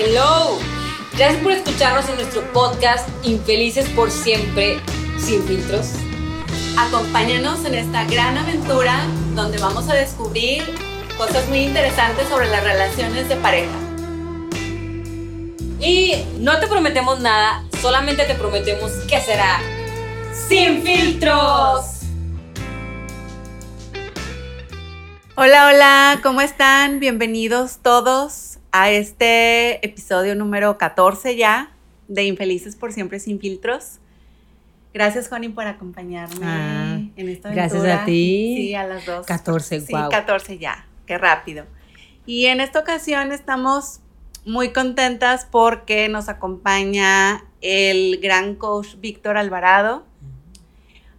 Hello. Gracias por escucharnos en nuestro podcast Infelices por siempre, sin filtros. Acompáñanos en esta gran aventura donde vamos a descubrir cosas muy interesantes sobre las relaciones de pareja. Y no te prometemos nada, solamente te prometemos que será sin filtros. Hola, hola, ¿cómo están? Bienvenidos todos a este episodio número 14 ya de Infelices por siempre sin filtros. Gracias, Juani, por acompañarme Ah, en esta aventura. gracias a ti. Sí, a las dos. 14, Sí, wow. 14 ya, qué rápido. Y en esta ocasión estamos muy contentas porque nos acompaña el gran coach Víctor Alvarado.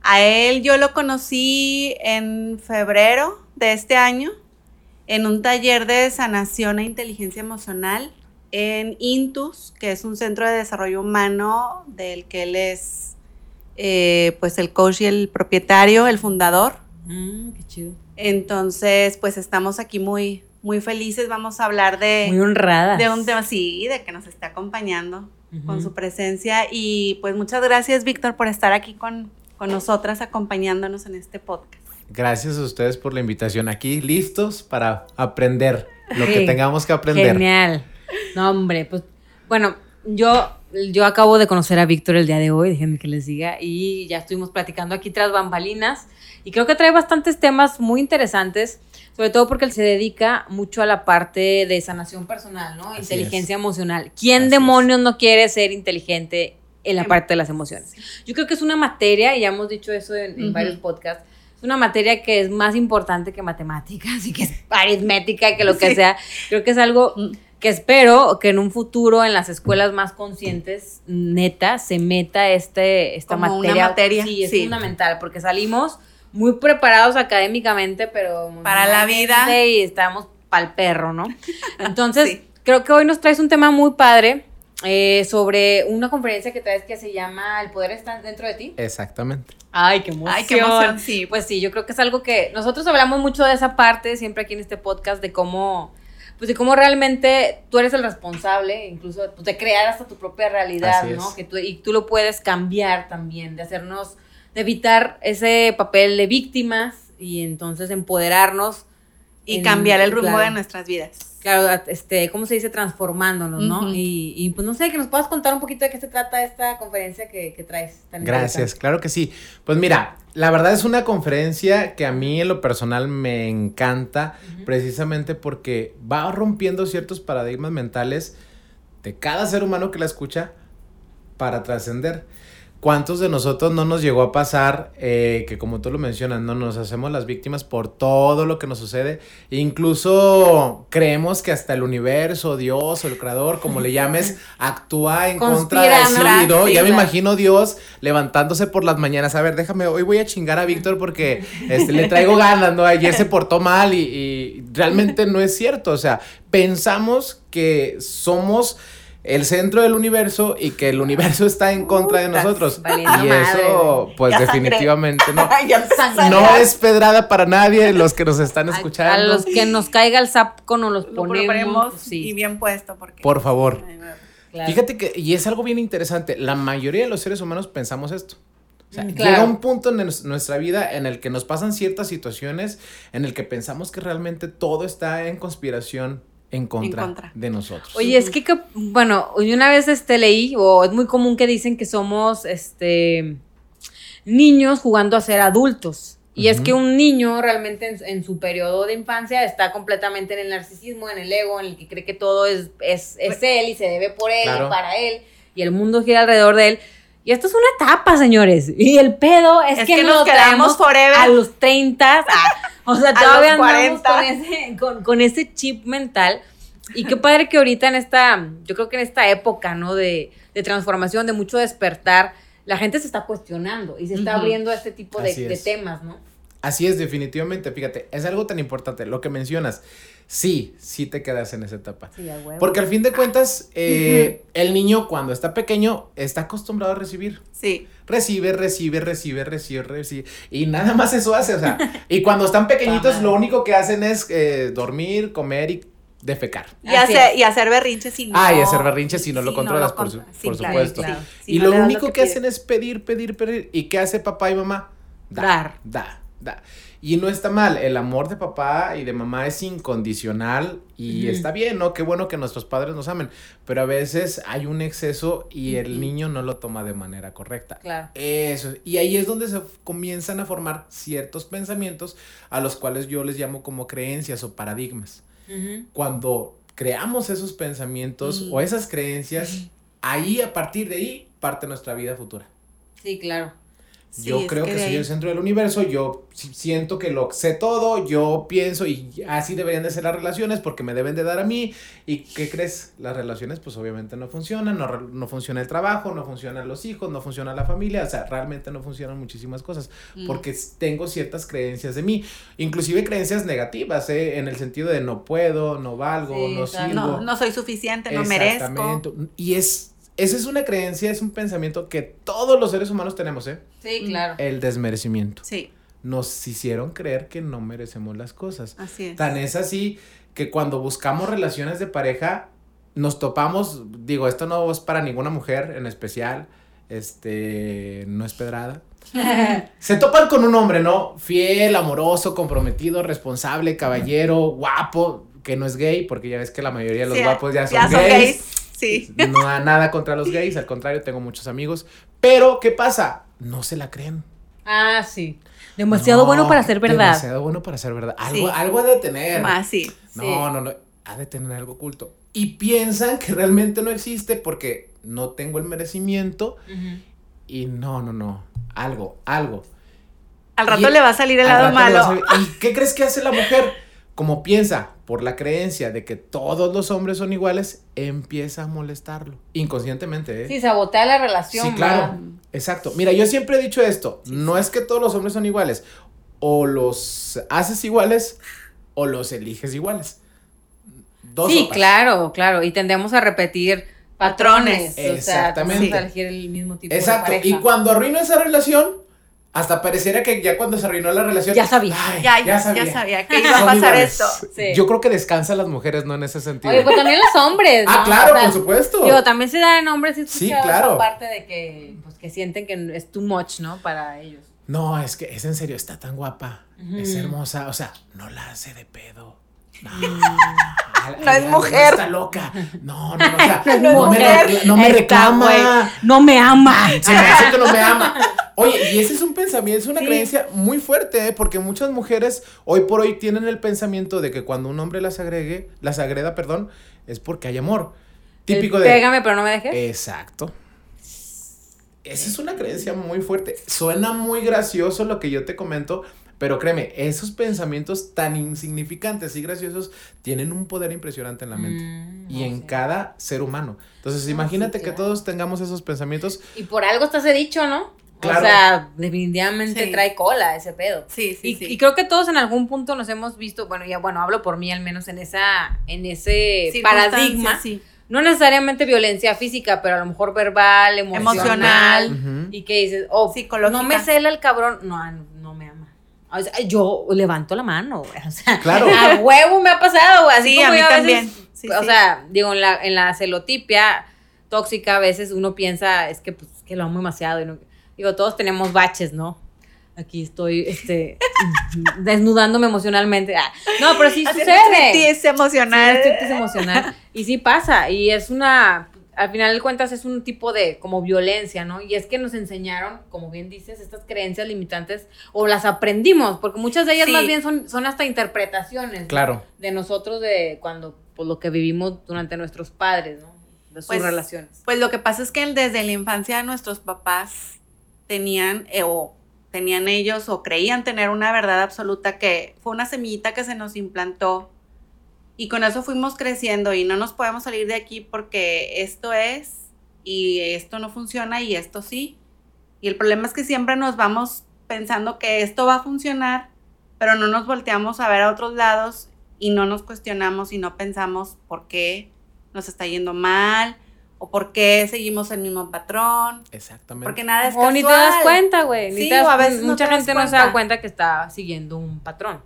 A él yo lo conocí en febrero de este año en un taller de sanación e inteligencia emocional en Intus, que es un centro de desarrollo humano del que él es eh, pues el coach y el propietario, el fundador. Mm, qué chido. Entonces, pues estamos aquí muy, muy felices. Vamos a hablar de, Muy honrada. de un tema así, de que nos está acompañando con su presencia. Y pues muchas gracias, Víctor, por estar aquí con, con nosotras, acompañándonos en este podcast. Gracias a ustedes por la invitación aquí, listos para aprender lo Sí. que tengamos que aprender. Genial. No, hombre, pues bueno, yo, yo acabo de conocer a Víctor el día de hoy, déjenme que les diga, y ya estuvimos platicando aquí tras bambalinas, y creo que trae bastantes temas muy interesantes, sobre todo porque él se dedica mucho a la parte de sanación personal, ¿no? Así Inteligencia emocional. ¿Quién Así demonios no quiere ser inteligente en la Em- parte de las emociones? Yo creo que es una materia, y ya hemos dicho eso en, varios podcasts, es una materia que es más importante que matemáticas y que es aritmética, que lo que Sí. sea. Creo que es algo Mm. que espero que en un futuro en las escuelas más conscientes, neta, se meta este, esta Como una materia. materia, Sí, es sí. fundamental, porque salimos muy preparados académicamente, pero... Para la vida. Y estamos pa'l perro, ¿no? Entonces, Sí. creo que hoy nos traes un tema muy padre eh, sobre una conferencia que traes que se llama El poder está dentro de ti. Exactamente. Ay, qué emoción. Ay, qué emoción, sí. Pues sí, yo creo que es algo que nosotros hablamos mucho de esa parte siempre aquí en este podcast de cómo pues de cómo realmente tú eres el responsable, incluso pues, de crear hasta tu propia realidad, Así ¿no? es. Que tú, y tú lo puedes cambiar también, de hacernos, de evitar ese papel de víctimas y entonces empoderarnos Y en- cambiar el rumbo claro. de nuestras vidas. Claro, este, ¿cómo se dice? Transformándonos, ¿no? Y, y, pues no sé, que nos puedas contar un poquito de qué se trata esta conferencia que, que traes. tan Gracias, claro que sí. Pues mira, la verdad es una conferencia que a mí en lo personal me encanta, precisamente porque va rompiendo ciertos paradigmas mentales de cada ser humano que la escucha para trascender. ¿Cuántos de nosotros no nos llegó a pasar eh, que como tú lo mencionas, no nos hacemos las víctimas por todo lo que nos sucede? Incluso creemos que hasta el universo, Dios o el creador, como le llames, actúa en contra de sí, ¿no? Ya me imagino Dios levantándose por las mañanas. A ver, déjame, hoy voy a chingar a Víctor porque este, le traigo ganas, ¿no? Ayer se portó mal y, y realmente no es cierto. O sea, pensamos que somos el centro del universo y que el universo está en contra de nosotros. Y madre, eso, pues Ya definitivamente no. Sangre. No es pedrada para nadie los que nos están A- escuchando. A los que nos caiga el sapo nos los Lo ponemos. ponemos sí, y bien puesto. Porque, Por favor. Claro. Fíjate que, y es algo bien interesante, la mayoría de los seres humanos pensamos esto. O sea, Mm, llega claro. un punto en nues- nuestra vida en el que nos pasan ciertas situaciones en el que pensamos que realmente todo está en conspiración en contra, contra. de nosotros. Oye, es que, que, bueno, una vez este, leí, o es muy común que dicen que somos este, niños jugando a ser adultos. Y es que un niño realmente en, en su periodo de infancia está completamente en el narcisismo, en el ego, en el que cree que todo es, es, es él y se debe por él Claro. y para él, y el mundo gira alrededor de él. Y esto es una etapa, señores. Y el pedo es, Es que, que nos nos quedamos forever. a los 30. ah, o sea, todavía andamos 40. con ese, con, con ese chip mental. Y qué padre que ahorita en esta, yo creo que en esta época, ¿no? De, de transformación, de mucho despertar, la gente se está cuestionando y se está abriendo a este tipo de, temas, ¿no? Así es, definitivamente, fíjate, es algo tan importante, lo que mencionas, sí, sí te quedas en esa etapa. Sí. Porque al fin de cuentas, eh, el niño cuando está pequeño está acostumbrado a recibir. Sí. Recibe, recibe, recibe, recibe, recibe. Y nada más eso hace, o sea. Y cuando están pequeñitos, lo único que hacen es eh, dormir, comer y defecar. Y, hacer, y hacer berrinches si no. Ah, y hacer berrinches si no lo controlas, lo por, su- Sí, por claro, supuesto. claro. Sí, y no lo único que, hacen es pedir, pedir, pedir. ¿Y qué hace papá y mamá? Dar. Da, da. Y no está mal, el amor de papá y de mamá es incondicional y está bien, ¿no? Qué bueno que nuestros padres nos amen, pero a veces hay un exceso y el niño no lo toma de manera correcta. Claro. Eso, y ahí es donde se comienzan a formar ciertos pensamientos a los cuales yo les llamo como creencias o paradigmas. Cuando creamos esos pensamientos o esas creencias, ahí a partir de ahí parte nuestra vida futura. Sí, claro. Sí, yo creo que, de soy el centro del universo, yo si- siento que lo sé todo, yo pienso y así deberían de ser las relaciones porque me deben de dar a mí. ¿Y qué crees? Las relaciones pues obviamente no funcionan, no, no funciona el trabajo, no funcionan los hijos, no funciona la familia, o sea, realmente no funcionan muchísimas cosas Mm. porque tengo ciertas creencias de mí, inclusive creencias negativas, ¿eh? en el sentido de no puedo, no valgo, Sí, no sirvo. No, no soy suficiente, no merezco. Y es, esa es una creencia, es un pensamiento que todos los seres humanos tenemos, ¿eh? Sí, claro. El desmerecimiento. Sí, Nos hicieron creer que no merecemos las cosas. así es. Tan es así que cuando buscamos relaciones de pareja, nos topamos, digo, esto no es para ninguna mujer en especial, este, no es pedrada. Se topan con un hombre, ¿no? Fiel, amoroso, comprometido, responsable, caballero, guapo, que no es gay, porque ya ves que la mayoría de los Sí, guapos ya son, gays. Sí. No da nada contra los gays, al contrario, tengo muchos amigos. Pero, ¿qué pasa? No se la creen. Ah, sí. Demasiado No, bueno para ser verdad. Demasiado bueno para ser verdad. Algo, Sí. algo ha de tener. Más sí. No, Sí. no, no. Ha de tener algo oculto. Y piensan que realmente no existe porque no tengo el merecimiento. Y no, no, no. Algo, algo. Al rato Y le va a salir el lado malo. ¿Y qué crees que hace la mujer? Como piensa, por la creencia de que todos los hombres son iguales, empieza a molestarlo. Inconscientemente, ¿eh? Sí, sabotea la relación. Sí, claro. ¿verdad? Exacto. Mira, yo siempre he dicho esto. No es que todos los hombres son iguales. O los haces iguales o los eliges iguales. Dos Sí, sopas. claro, claro. Y tendemos a repetir patrones. Patrones. O sea, Exactamente. tendemos a elegir el mismo tipo Exacto. de Y cuando arruino esa relación, hasta pareciera que ya cuando se arruinó la relación. Ya sabía. ay, Ya, ya, ya sabía que iba a pasar iguales. esto. Sí. Yo creo que descansan las mujeres, ¿no? En ese sentido. Oye, pues también los hombres. ah, ¿no? claro, O sea, por supuesto. Digo, también se da en hombres y Sí, claro. Aparte de que, pues, que sienten que es too much, ¿no? Para ellos. No, es que es en serio, está tan guapa. Es hermosa. O sea, no la hace de pedo. No, No es mujer. está loca. No, no, no, o sea, No es no, me, mujer. recla- no me Está, reclama. No me ama. Se me hace que no me ama. Oye, y ese es un pensamiento, es una Sí. creencia muy fuerte, ¿eh? porque muchas mujeres hoy por hoy tienen el pensamiento de que cuando un hombre las agregue, las agreda, perdón, es porque hay amor. Típico El de. Pégame, pero no me dejes. Exacto. Esa es una creencia muy fuerte. Suena muy gracioso lo que yo te comento, pero créeme, esos pensamientos tan insignificantes y graciosos tienen un poder impresionante en la mente. Mm, y no en sé. cada ser humano. Entonces, imagínate que claro. todos tengamos esos pensamientos. Y por algo estás he dicho, ¿no? Claro. O sea, definitivamente Sí. trae cola ese pedo. Sí, sí, Y, sí. y creo que todos en algún punto nos hemos visto, bueno, ya bueno, hablo por mí al menos en esa, en ese paradigma. sí. No necesariamente violencia física, pero a lo mejor verbal, emocional. Emocional. Y que dices, oh, Psicológica. no me cela el cabrón. No, ah, no me ama. O sea, yo levanto la mano, güey. O sea, Claro. a huevo me ha pasado, güey. Así Sí, como a mí yo veces- también. Sí, o sí. sea, digo, en la, en la celotipia tóxica a veces uno piensa, es que, pues, que lo amo demasiado. y no- digo, todos tenemos baches, ¿no? Aquí estoy, este, desnudándome emocionalmente. Ah, no, pero sí Haciendo sucede. striptease emocional. Sí, emocional. Y sí pasa. Y es una, al final de cuentas es un tipo de como violencia, ¿no? Y es que nos enseñaron, como bien dices, estas creencias limitantes o las aprendimos, porque muchas de ellas Sí. más bien son, son hasta interpretaciones. ¿no? Claro. De nosotros, de cuando, pues lo que vivimos durante nuestros padres, ¿no? De sus Pues, relaciones. Pues lo que pasa es que desde la infancia nuestros papás tenían eh, o tenían ellos o creían tener una verdad absoluta que fue una semillita que se nos implantó y con eso fuimos creciendo y no nos podemos salir de aquí porque esto es y esto no funciona y esto sí. Y el problema es que siempre nos vamos pensando que esto va a funcionar, pero no nos volteamos a ver a otros lados y no nos cuestionamos y no pensamos por qué nos está yendo mal o por qué seguimos el mismo patrón, Exactamente. porque nada es O ni te casual. das cuenta, güey. Sí, te das- o a veces no mucha gente no se da cuenta que está siguiendo un patrón.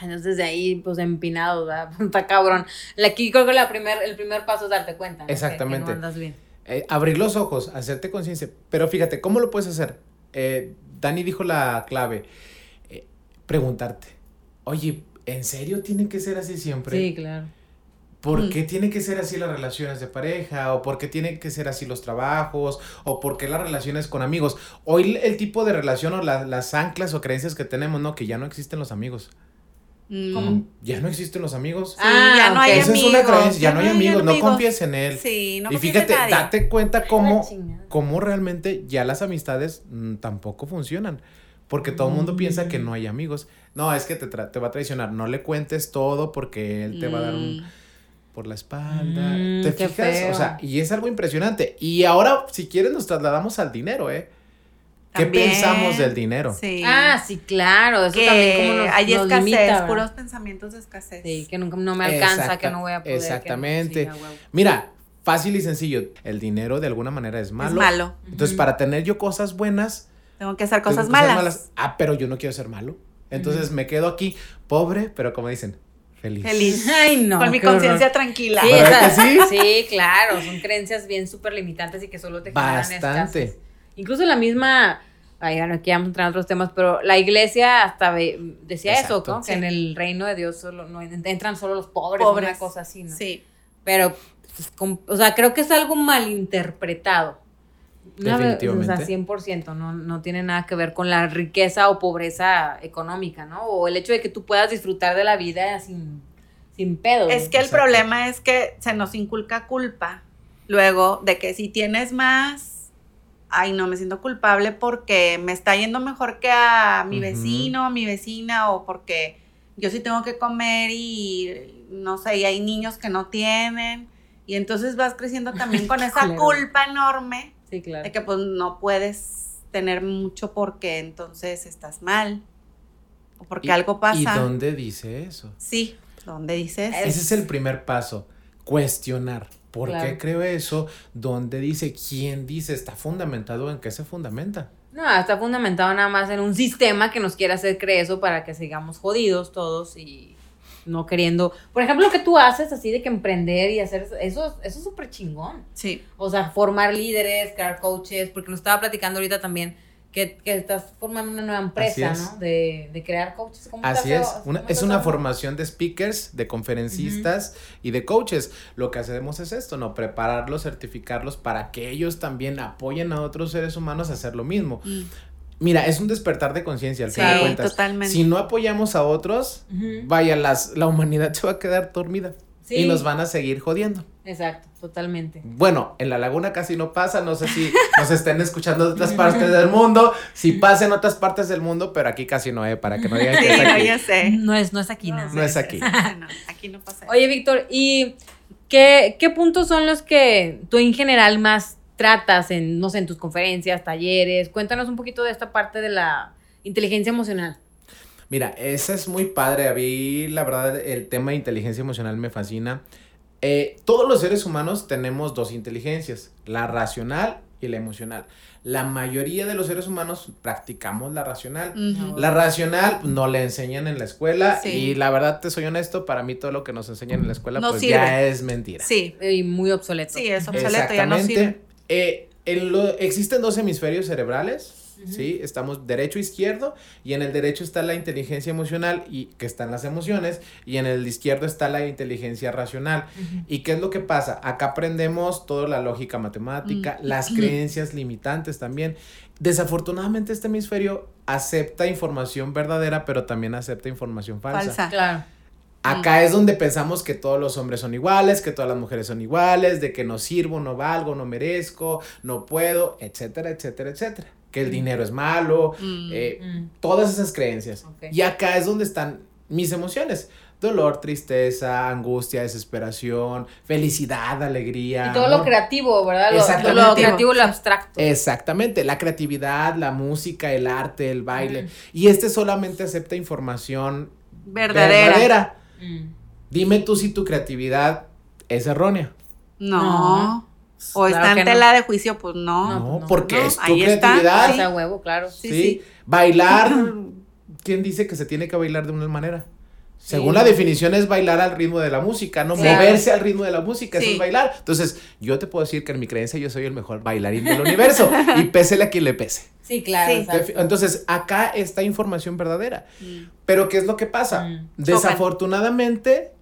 Entonces de ahí, pues empinado, ¿verdad? Está cabrón. Aquí creo que la primer, el primer paso es darte cuenta. ¿no? Que- Exactamente. Que, no andas bien. Eh, abrir los ojos, hacerte conciencia. Pero fíjate, ¿cómo lo puedes hacer? Eh, Dani dijo la clave. eh, preguntarte, oye, ¿en serio tiene que ser así siempre? Sí, claro. ¿Por Mm. qué tiene que ser así las relaciones de pareja? ¿O por qué tienen que ser así los trabajos? ¿O por qué las relaciones con amigos? Hoy el tipo de relación o la- las anclas o creencias que tenemos, ¿no? Que ya no existen los amigos. Mm. ¿Cómo? Ya no existen los amigos. Sí, Ah, ya no hay. Esa es una creencia, ya no hay amigos, no confíes en él. Sí, no y fíjate, nadie. date cuenta cómo, cómo realmente ya las amistades mm, tampoco funcionan. Porque todo el mundo piensa que no hay amigos. No, es que te, tra- te va a traicionar. No le cuentes todo porque él te va a dar un. Por la espalda. Mm, ¿Te fijas? feo. O sea, y es algo impresionante. Y ahora, si quieres, nos trasladamos al dinero, ¿eh? ¿Qué También. pensamos del dinero? Sí. Ah, sí, claro. Eso que también como nos, hay nos escasez, limita, puros pensamientos de escasez. Sí, que nunca no me alcanza, Exacta- que no voy a poder. no- exactamente. sí. Mira, fácil y sencillo. El dinero de alguna manera es malo. Es malo. Entonces, para tener yo cosas buenas, Tengo que hacer cosas que ser malas. Ah, pero yo no quiero ser malo. Entonces me quedo aquí, pobre, pero como dicen, feliz. Feliz. Ay, no. Con mi horror. conciencia tranquila. Sí, ¿Verdad esas- que sí? sí, claro, son creencias bien súper limitantes y que solo te generan Bastante. escasez. Incluso la misma, ay, bueno, aquí vamos a entrar en otros temas, pero la iglesia hasta ve- decía eso. ¿no? Sí. Que en el reino de Dios solo no entran solo los pobres, Pobres. una cosa así, ¿no? Sí. Pero, pues, o sea, creo que es algo malinterpretado. Una ve- Definitivamente. O sea, 100%, no, no tiene nada que ver con la riqueza o pobreza económica, ¿no? O el hecho de que tú puedas disfrutar de la vida sin, sin pedo. Es que el Exacto. problema es que se nos inculca culpa. Luego, de que si tienes más, ay, no me siento culpable porque me está yendo mejor que a mi vecino, a mi vecina, o porque yo sí tengo que comer y no sé, y hay niños que no tienen. Y entonces vas creciendo también con esa culpa enorme Sí, claro. de que pues no puedes tener mucho porque entonces estás mal. O porque ¿Y- algo pasa. ¿Y dónde dice eso? Sí, ¿dónde dices? Ese es el primer paso, cuestionar. ¿Por Claro. qué creo eso? ¿Dónde dice? ¿Quién dice? ¿Está fundamentado? ¿En qué se fundamenta? No, está fundamentado nada más en un sistema que nos quiere hacer creer eso para que sigamos jodidos todos y no queriendo. Por ejemplo, lo que tú haces así de que emprender y hacer eso, eso, eso es súper chingón. Sí. O sea, formar líderes, crear coaches, porque nos estaba platicando ahorita también que, que estás formando una nueva empresa. ¿no? De, de crear coaches. ¿Cómo Así te es, hace- una- es una formación de speakers, de conferencistas y de coaches. Lo que hacemos es esto, ¿no? Prepararlos, certificarlos para que ellos también apoyen a otros seres humanos a hacer lo mismo. Mira, es un despertar de conciencia al Sí, fin de cuentas. totalmente. Si no apoyamos a otros, vaya, las, la humanidad se va a quedar dormida Sí. y nos van a seguir jodiendo. Exacto, totalmente. Bueno, en la laguna casi no pasa, no sé si nos estén escuchando de otras partes del mundo, si pasa en otras partes del mundo, pero aquí casi no, ¿eh? Para que no digan Sí, que es no, aquí. ya sé. No es, no es aquí, ¿no? No es aquí. No, aquí no pasa. Oye, Víctor, ¿y qué, qué puntos son los que tú en general más tratas en, no sé, en tus conferencias, talleres? Cuéntanos un poquito de esta parte de la inteligencia emocional. Mira, esa es muy padre. A mí, la verdad, el tema de inteligencia emocional me fascina. Eh, todos los seres humanos tenemos dos inteligencias, la racional y la emocional. La mayoría de los seres humanos practicamos la racional. La racional no le enseñan en la escuela Sí. y la verdad te soy honesto, para mí todo lo que nos enseñan en la escuela No pues sirve. ya es mentira. Sí, Y muy obsoleto. sí, es obsoleto, ya no sirve. Eh, en lo- existen dos hemisferios cerebrales. ¿sí? Estamos derecho e izquierdo, y en el derecho está la inteligencia emocional, y que están las emociones, y en el izquierdo está la inteligencia racional. ¿Y qué es lo que pasa? Acá aprendemos toda la lógica matemática, Mm. las creencias limitantes también. Desafortunadamente este hemisferio acepta información verdadera, pero también acepta información falsa. Falsa. Claro. Acá es donde pensamos que todos los hombres son iguales, que todas las mujeres son iguales, de que no sirvo, no valgo, no merezco, no puedo, etcétera, etcétera, etcétera. Que el dinero es malo, Mm. eh, Mm. todas esas creencias. Y acá es donde están mis emociones. Dolor, tristeza, angustia, desesperación, felicidad, alegría. Y todo lo creativo, ¿verdad? Lo- Exactamente. Lo, creativo, lo abstracto. Exactamente, la creatividad, la música, el arte, el baile. Y este solamente acepta información Verdadera. verdadera. Mm. Dime tú si tu creatividad es errónea. No. No. O Claro está en no. tela de juicio, pues no. No, No, pues no. porque No, es tu ahí creatividad. O sea, huevo, claro. Sí, Sí, sí. Bailar, ¿quién dice que se tiene que bailar de una manera? Según la definición es bailar al ritmo de la música, no Claro. moverse al ritmo de la música, eso Sí. es bailar. Entonces, yo te puedo decir que en mi creencia yo soy el mejor bailarín del universo y pésele a quien le pese. Sí, claro. Sí. Entonces, acá está información verdadera. Mm, Pero ¿qué es lo que pasa? Mm. Desafortunadamente,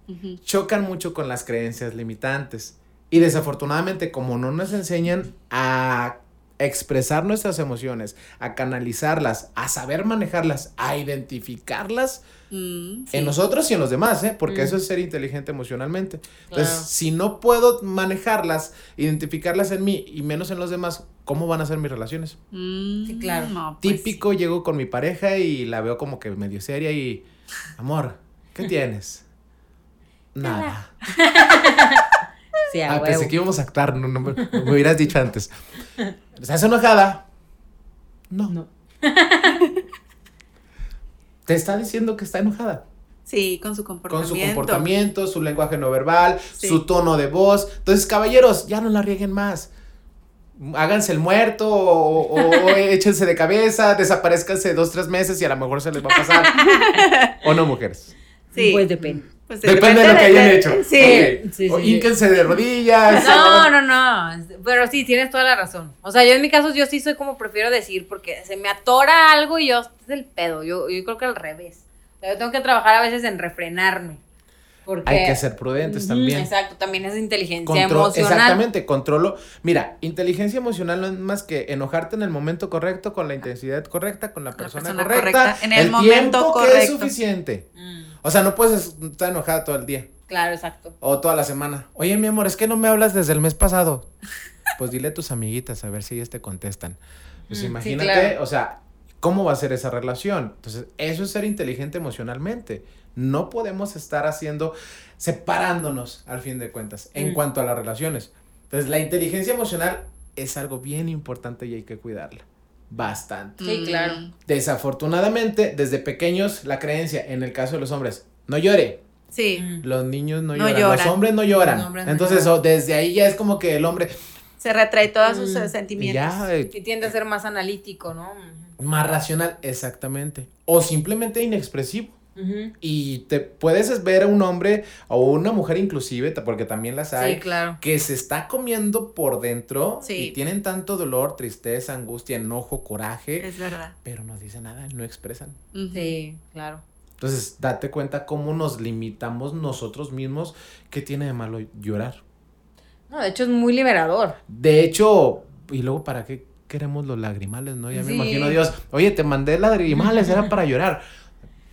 chocan mucho con las creencias limitantes. Y desafortunadamente, como no nos enseñan a expresar nuestras emociones, a canalizarlas, a saber manejarlas, a identificarlas Mm, sí. en nosotros y en los demás, ¿eh? porque Mm. eso es ser inteligente emocionalmente. Entonces, si no puedo manejarlas, identificarlas en mí y menos en los demás, ¿cómo van a ser mis relaciones? Mm, Sí, claro. no, pues Típico, llego con mi pareja y la veo como que medio seria y, amor, ¿qué tienes? Nada. Sí, Ah, pensé que íbamos a actuar, no, no me, me hubieras dicho antes. ¿Estás enojada? No. No. Te está diciendo que está enojada. Sí, con su Con comportamiento. su comportamiento, su lenguaje no verbal, Sí. su tono de voz. Entonces, caballeros, ya no la rieguen más. Háganse el muerto o, o échense de cabeza, desaparezcanse dos, tres meses y a lo mejor se les va a pasar. ¿O no, mujeres? Sí. Pues depende. Pues Depende de lo que hayan hecho. Sí. O sí. hínquense de rodillas. No, no, no. Pero sí, tienes toda la razón. O sea, yo en mi caso, yo sí soy como prefiero decir, porque se me atora algo y yo, este es el pedo. Yo, yo creo que al revés. O sea, yo tengo que trabajar a veces en refrenarme. Porque, Hay que ser prudentes también. Exacto, también es inteligencia Contro- emocional. Exactamente, controlo. Mira, inteligencia emocional no es más que enojarte en el momento correcto, con la intensidad correcta, con la persona, persona correcta, correcta, en el momento tiempo que es correcto. suficiente. Mm, O sea, no puedes estar enojada todo el día claro, exacto. o toda la semana. Oye, mi amor, es que no me hablas desde el mes pasado. Pues dile a tus amiguitas a ver si ellas te contestan. Pues Mm, sí, imagínate, claro. o sea, ¿cómo va a ser esa relación? Entonces, eso es ser inteligente emocionalmente. No podemos estar haciendo, separándonos al fin de cuentas, en Mm. cuanto a las relaciones. Entonces, la inteligencia emocional es algo bien importante y hay que cuidarla. Bastante. Sí, Mm, claro. Desafortunadamente, desde pequeños, la creencia, en el caso de los hombres, no llore. Sí. Mm. Los niños no, No lloran, los lloran. hombres no lloran. Los hombres no Entonces, lloran. desde ahí ya es como que el hombre Se retrae todos sus Mm. sentimientos. ya eh, Y tiende a ser más analítico, ¿no? Más racional, exactamente. O simplemente inexpresivo. Y te puedes ver a un hombre o una mujer inclusive, porque también las hay, Sí, claro. que se está comiendo por dentro Sí. y tienen tanto dolor, tristeza, angustia, enojo, coraje, Es verdad. pero no dicen nada, no expresan. Sí, claro. Entonces, date cuenta cómo nos limitamos nosotros mismos. ¿Qué tiene de malo llorar? No, de hecho es muy liberador. De hecho, y luego, ¿para qué queremos los lagrimales, no? Ya me imagino Dios, oye, te mandé lagrimales, era para llorar.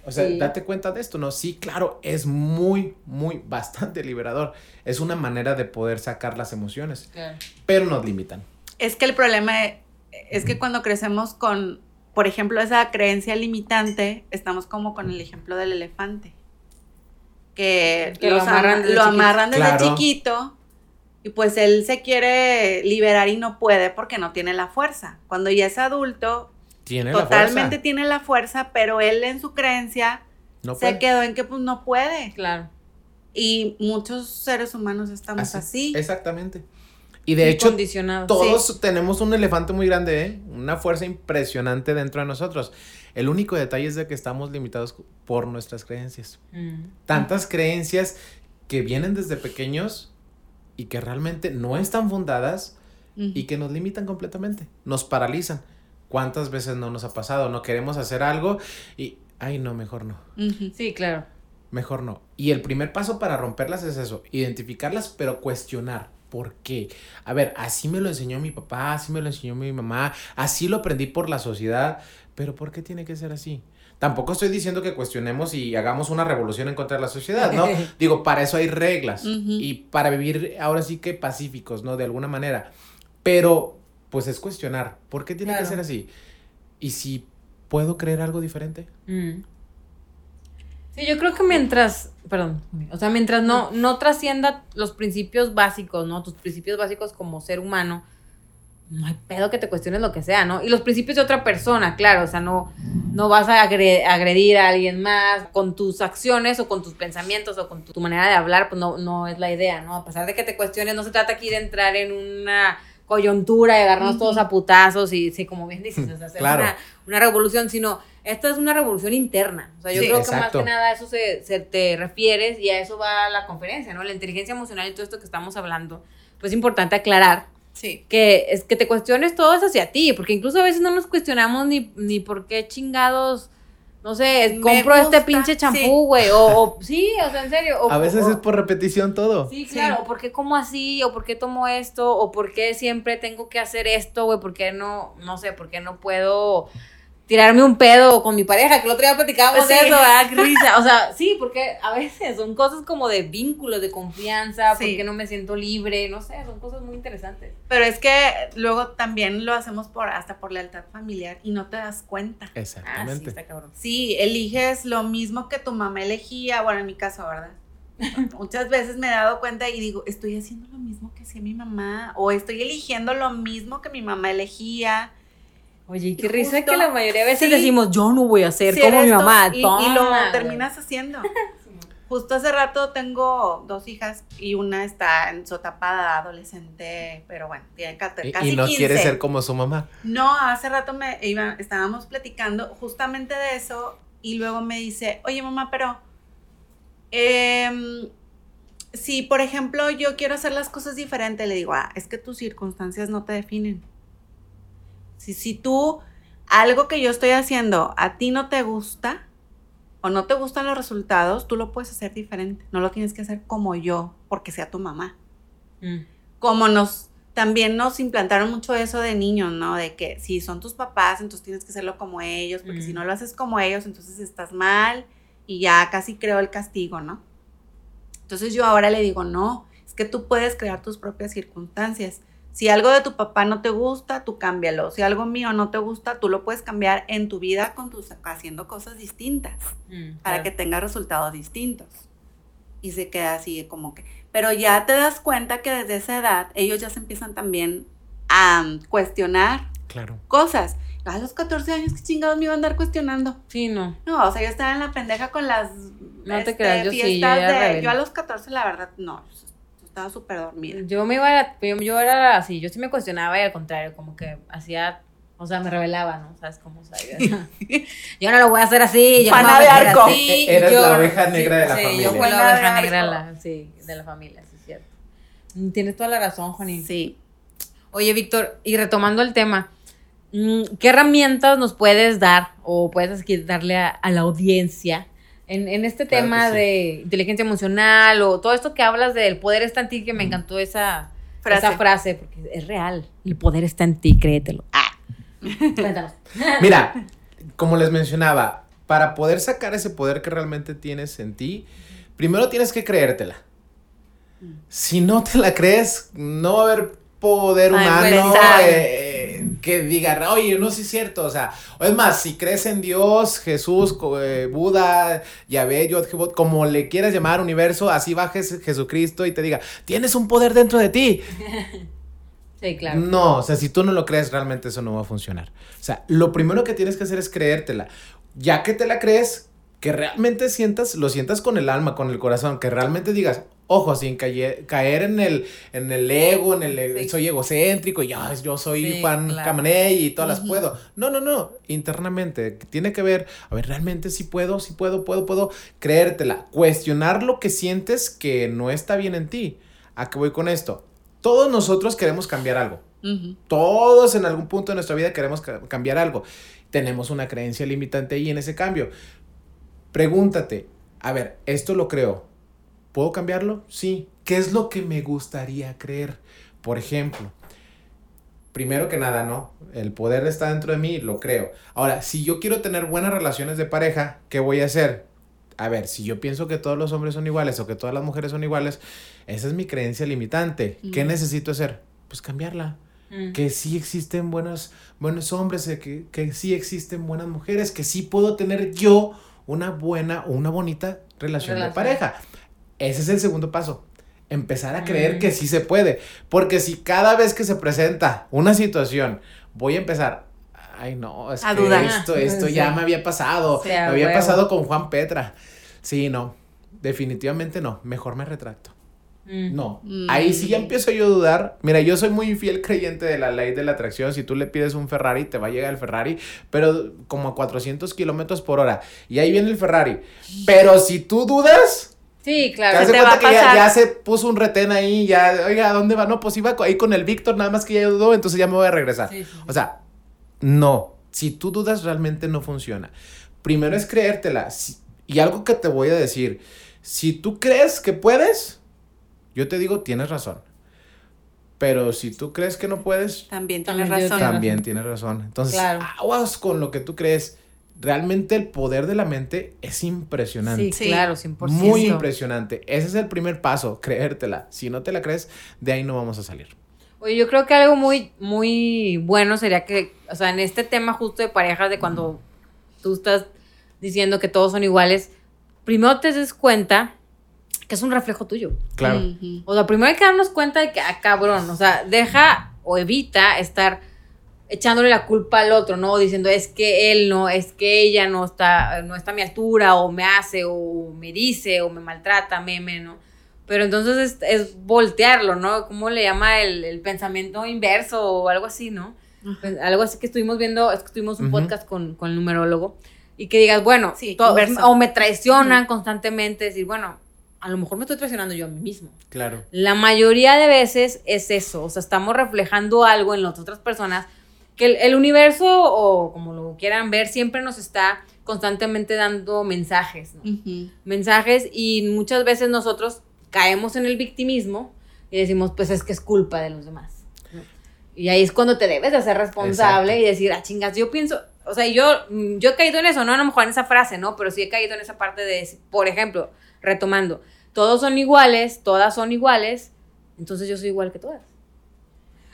O sea, Sí. date cuenta de esto, ¿no? Sí, claro, es muy, muy, bastante liberador. Es una manera de poder sacar las emociones, Claro. pero nos limitan. Es que el problema es que cuando crecemos con, por ejemplo, esa creencia limitante, estamos como con el ejemplo del elefante. Que, Que lo los amarran ama- desde lo chiquito. amarran desde Claro. chiquito y pues él se quiere liberar y no puede porque no tiene la fuerza. Cuando ya es adulto, Tiene totalmente la fuerza. tiene la fuerza, pero él en su creencia No se quedó en que pues no puede. Claro. Y muchos seres humanos estamos así. Exactamente. Y de hecho. Todos tenemos un elefante muy grande, ¿eh? una fuerza impresionante dentro de nosotros. El único detalle es de que estamos limitados por nuestras creencias. Mm. Tantas creencias que vienen desde pequeños y que realmente no están fundadas y que nos limitan completamente, nos paralizan. ¿Cuántas veces no nos ha pasado? No queremos hacer algo y, ay, no, mejor no. Sí, claro. Mejor no. Y el primer paso para romperlas es eso, identificarlas, pero cuestionar. ¿Por qué? A ver, así me lo enseñó mi papá, así me lo enseñó mi mamá, así lo aprendí por la sociedad, pero ¿por qué tiene que ser así? Tampoco estoy diciendo que cuestionemos y hagamos una revolución en contra de la sociedad, ¿no? Digo, para eso hay reglas y para vivir ahora sí que pacíficos, ¿no? De alguna manera. Pero, pues es cuestionar, ¿por qué tiene Claro. que ser así? ¿Y si puedo creer algo diferente? Mm. Sí, yo creo que mientras, perdón, o sea, mientras no, no trascienda los principios básicos, ¿no? Tus principios básicos como ser humano, no hay pedo que te cuestiones lo que sea, ¿no? Y los principios de otra persona, claro, o sea, no, no vas a agre- agredir a alguien más con tus acciones o con tus pensamientos o con tu, manera de hablar, pues no, no es la idea, ¿no? A pesar de que te cuestiones, no se trata aquí de entrar en una coyuntura de agarrarnos todos a putazos y sí, como bien dices, o sea, hacer Claro. una, una revolución, sino esta es una revolución interna. O sea, yo Sí, creo que más que nada a eso se, se te refieres y a eso va la conferencia, ¿no? La inteligencia emocional y todo esto que estamos hablando. Pues es importante aclarar Sí. que es que te cuestiones todo es hacia ti, porque incluso a veces no nos cuestionamos ni, ni por qué chingados, no sé, compro este pinche sí. champú, güey, o, o- sí, o sea, en serio. o- A veces o- es por repetición todo. Sí, Sí. claro, o por qué como así, o por qué tomo esto, o por qué siempre tengo que hacer esto, güey, por qué no, no sé, por qué no puedo tirarme un pedo con mi pareja, que el otro día platicábamos Sí. de eso, ¿verdad? Qué risa. O sea, sí, porque a veces son cosas como de vínculos, de confianza, Sí. porque no me siento libre, no sé, son cosas muy interesantes. Pero es que luego también lo hacemos por hasta por lealtad familiar y no te das cuenta. Ah, sí, Exactamente. está cabrón. Sí, eliges lo mismo que tu mamá elegía, bueno, en mi caso, ¿verdad? Muchas veces me he dado cuenta y digo, estoy haciendo lo mismo que hacía mi mamá, o estoy eligiendo lo mismo que mi mamá elegía. Oye, y qué Y risa justo- que la mayoría de veces sí. decimos, yo no voy a ser Si como mi mamá. y, lo terminas haciendo. Justo hace rato tengo dos hijas y una está en su etapa de adolescente, pero bueno, tiene cate- Y, casi y no 15. quiere ser como su mamá. No, hace rato me iba, estábamos platicando justamente de eso y luego me dice, oye mamá, pero em, si por ejemplo yo quiero hacer las cosas diferente, le digo, ah, es que tus circunstancias no te definen. Si, si tú, algo que yo estoy haciendo a ti no te gusta o no te gustan los resultados, tú lo puedes hacer diferente. No lo tienes que hacer como yo, porque sea tu mamá Mm. como nos también nos implantaron mucho eso de niños, ¿no? De que si son tus papás, entonces tienes que hacerlo como ellos, porque si Mm. no lo haces como ellos, entonces estás mal y ya casi creo el castigo, ¿no? Entonces yo ahora le digo, no, es que tú puedes crear tus propias circunstancias. Si algo de tu papá no te gusta, tú cámbialo. Si algo mío no te gusta, tú lo puedes cambiar en tu vida con tus haciendo cosas distintas Mm, para claro. que tenga resultados distintos. Y se queda así como que, pero ya te das cuenta que desde esa edad ellos ya se empiezan también a um, cuestionar Claro. cosas. A los 14 años, ¿qué chingados me iba a andar cuestionando? Sí, no. No, o sea, yo estaba en la pendeja con las No te este, creas, yo sí, yo fiestas de... rebelde. Yo a los 14, la verdad, no, estaba súper dormida. Yo me iba a, yo, yo era así, yo sí me cuestionaba y al contrario, como que hacía, o sea, me revelaba, ¿no? ¿Sabes cómo? O sea, yo, yo no lo voy a hacer así, yo no me voy de Arco. así. E- eres yo- la oveja negra de la sí, familia. yo fui la oveja negra de la, sí, de la familia, sí, es cierto. Mm, Tienes toda la razón, Juanín. Sí. Oye, Víctor, y retomando el tema, mm, ¿qué herramientas nos puedes dar o puedes darle a, a la audiencia en, en este Claro tema sí. de inteligencia emocional o todo esto que hablas del poder está en ti, que me encantó esa Frase. esa frase, porque es real. El poder está en ti, créetelo. Ah. Cuéntanos. Mira, como les mencionaba, para poder sacar ese poder que realmente tienes en ti, primero tienes que creértela. Si no te la crees, no va a haber poder Ay, humano pues, que diga, oye, no sí es cierto, o sea, o es más, si crees en Dios, Jesús, eh, Buda, Yahvé, Yod, Jebot, como le quieras llamar, universo, así va Jes- Jesucristo y te diga, tienes un poder dentro de ti. Sí, claro. No, o sea, si tú no lo crees, realmente eso no va a funcionar. O sea, lo primero que tienes que hacer es creértela. Ya que te la crees, que realmente sientas, lo sientas con el alma, con el corazón, que realmente digas, ojo, sin caer, caer en el, en el ego, en el Sí. soy egocéntrico, y "Ay, yo soy Sí, Juan claro. Y todas las puedo. No, no, no, internamente, tiene que ver, a ver, realmente sí puedo, sí puedo, puedo, puedo, creértela, cuestionar lo que sientes que no está bien en ti. ¿A qué voy con esto? Todos nosotros queremos cambiar algo. Todos en algún punto de nuestra vida queremos ca- cambiar algo. Tenemos una creencia limitante ahí en ese cambio. Pregúntate, a ver, esto lo creo. ¿Puedo cambiarlo? Sí. ¿Qué es lo que me gustaría creer? Por ejemplo, primero que nada, ¿no? El poder está dentro de mí, lo creo. Ahora, si yo quiero tener buenas relaciones de pareja, ¿qué voy a hacer? A ver, si yo pienso que todos los hombres son iguales o que todas las mujeres son iguales, esa es mi creencia limitante. ¿Qué Mm. necesito hacer? Pues cambiarla Mm. que sí existen buenos, buenos hombres, eh, que, que sí existen buenas mujeres, que sí puedo tener yo una buena o una bonita relación, de pareja. Ese es el segundo paso. Empezar a creer Mm. que sí se puede. Porque si cada vez que se presenta una situación voy a empezar, ay no, es A que dudar. esto, esto Sí. ya me había pasado, Sí, me había huevo. pasado con Juan Petra. Sí, no, definitivamente no, mejor me retracto. Mm. No, Mm. ahí sí ya empiezo yo a dudar. Mira, yo soy muy fiel creyente de la ley de la atracción. Si tú le pides un Ferrari, te va a llegar el Ferrari, pero como a 400 kilómetros por hora. Y ahí viene el Ferrari. Pero si tú dudas, Sí, te claro. te va a que ya, pasar. ya se puso un retén ahí, ya, oiga, ¿a dónde va? No, pues iba ahí con el Víctor, nada más que ya dudó, entonces ya me voy a regresar. Sí, sí. O sea, no. Si tú dudas, realmente no funciona. Primero es creértela. Si- Y algo que te voy a decir, si tú crees que puedes, yo te digo, tienes razón. Pero si tú crees que no puedes, También tienes razón. También tienes razón. Entonces, Claro. aguas con lo que tú crees. Realmente el poder de la mente es impresionante. Sí, Sí. claro, 100%. Muy impresionante. Ese es el primer paso, creértela. Si no te la crees, de ahí no vamos a salir. Oye, yo creo que algo muy, muy bueno sería que, o sea, en este tema justo de parejas, de cuando tú estás diciendo que todos son iguales, primero te des cuenta que es un reflejo tuyo. Claro. O sea, primero hay que darnos cuenta de que, ah, cabrón, o sea, deja o evita estar echándole la culpa al otro, ¿no? Diciendo, es que él no, es que ella no está, no está a mi altura, o me hace, o me dice, o me maltrata, meme, ¿no? Pero entonces es, es voltearlo, ¿no? ¿Cómo le llama el, el pensamiento inverso o algo así, ¿no? Pues, algo así que estuvimos viendo, es que tuvimos un podcast con, con el numerólogo, y que digas, bueno, Sí, o me traicionan constantemente, decir, bueno, a lo mejor me estoy traicionando yo a mí mismo. Claro. La mayoría de veces es eso, o sea, estamos reflejando algo en las otras personas que el, el universo o como lo quieran ver siempre nos está constantemente dando mensajes, ¿no? Ujú. mensajes y muchas veces nosotros caemos en el victimismo y decimos, pues es que es culpa de los demás. ¿no? Y ahí es cuando te debes de hacer responsable Exacto. y decir, ah, chingas, yo pienso, o sea, yo, yo he caído en eso, no a lo mejor en esa frase, ¿no? Pero sí he caído en esa parte de, por ejemplo, retomando, todos son iguales, todas son iguales, entonces yo soy igual que todas.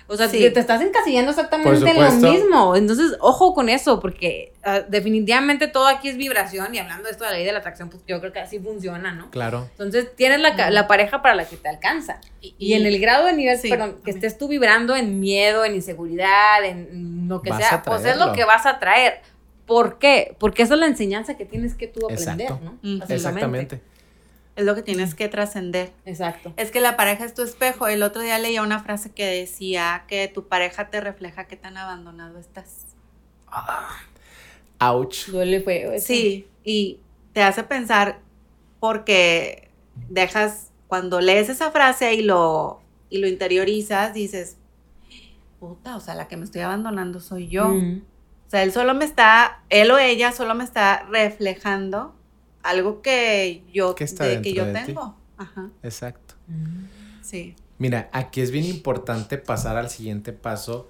O sea, Sí. te, te estás encasillando exactamente en lo mismo. Entonces, ojo con eso, porque ah, definitivamente todo aquí es vibración. Y hablando de esto de la ley de la atracción, pues yo creo que así funciona, ¿no? Claro. Entonces, tienes la, ca- la pareja para la que te alcanza. Y, en el grado de nivel, Sí, perdón, que estés tú vibrando en miedo, en inseguridad, en lo que Vas sea, pues es lo que vas a traer. ¿Por qué? Porque esa es la enseñanza que tienes que tú aprender, Exacto. ¿no? Mm. Exactamente. Es lo que tienes que trascender. Exacto. Es que la pareja es tu espejo. El otro día leía una frase que decía que tu pareja te refleja qué tan abandonado estás. Ouch. Duele feo. eso. Sí, y te hace pensar porque dejas, cuando lees esa frase y lo, y lo interiorizas, dices, puta, o sea, la que me estoy abandonando soy yo. Mm. O sea, él solo me está, él o ella solo me está reflejando algo que yo, Que está de- que yo de ti. tengo. Ajá, Exacto. Mm. sí. Mira, aquí es bien importante pasar al siguiente paso.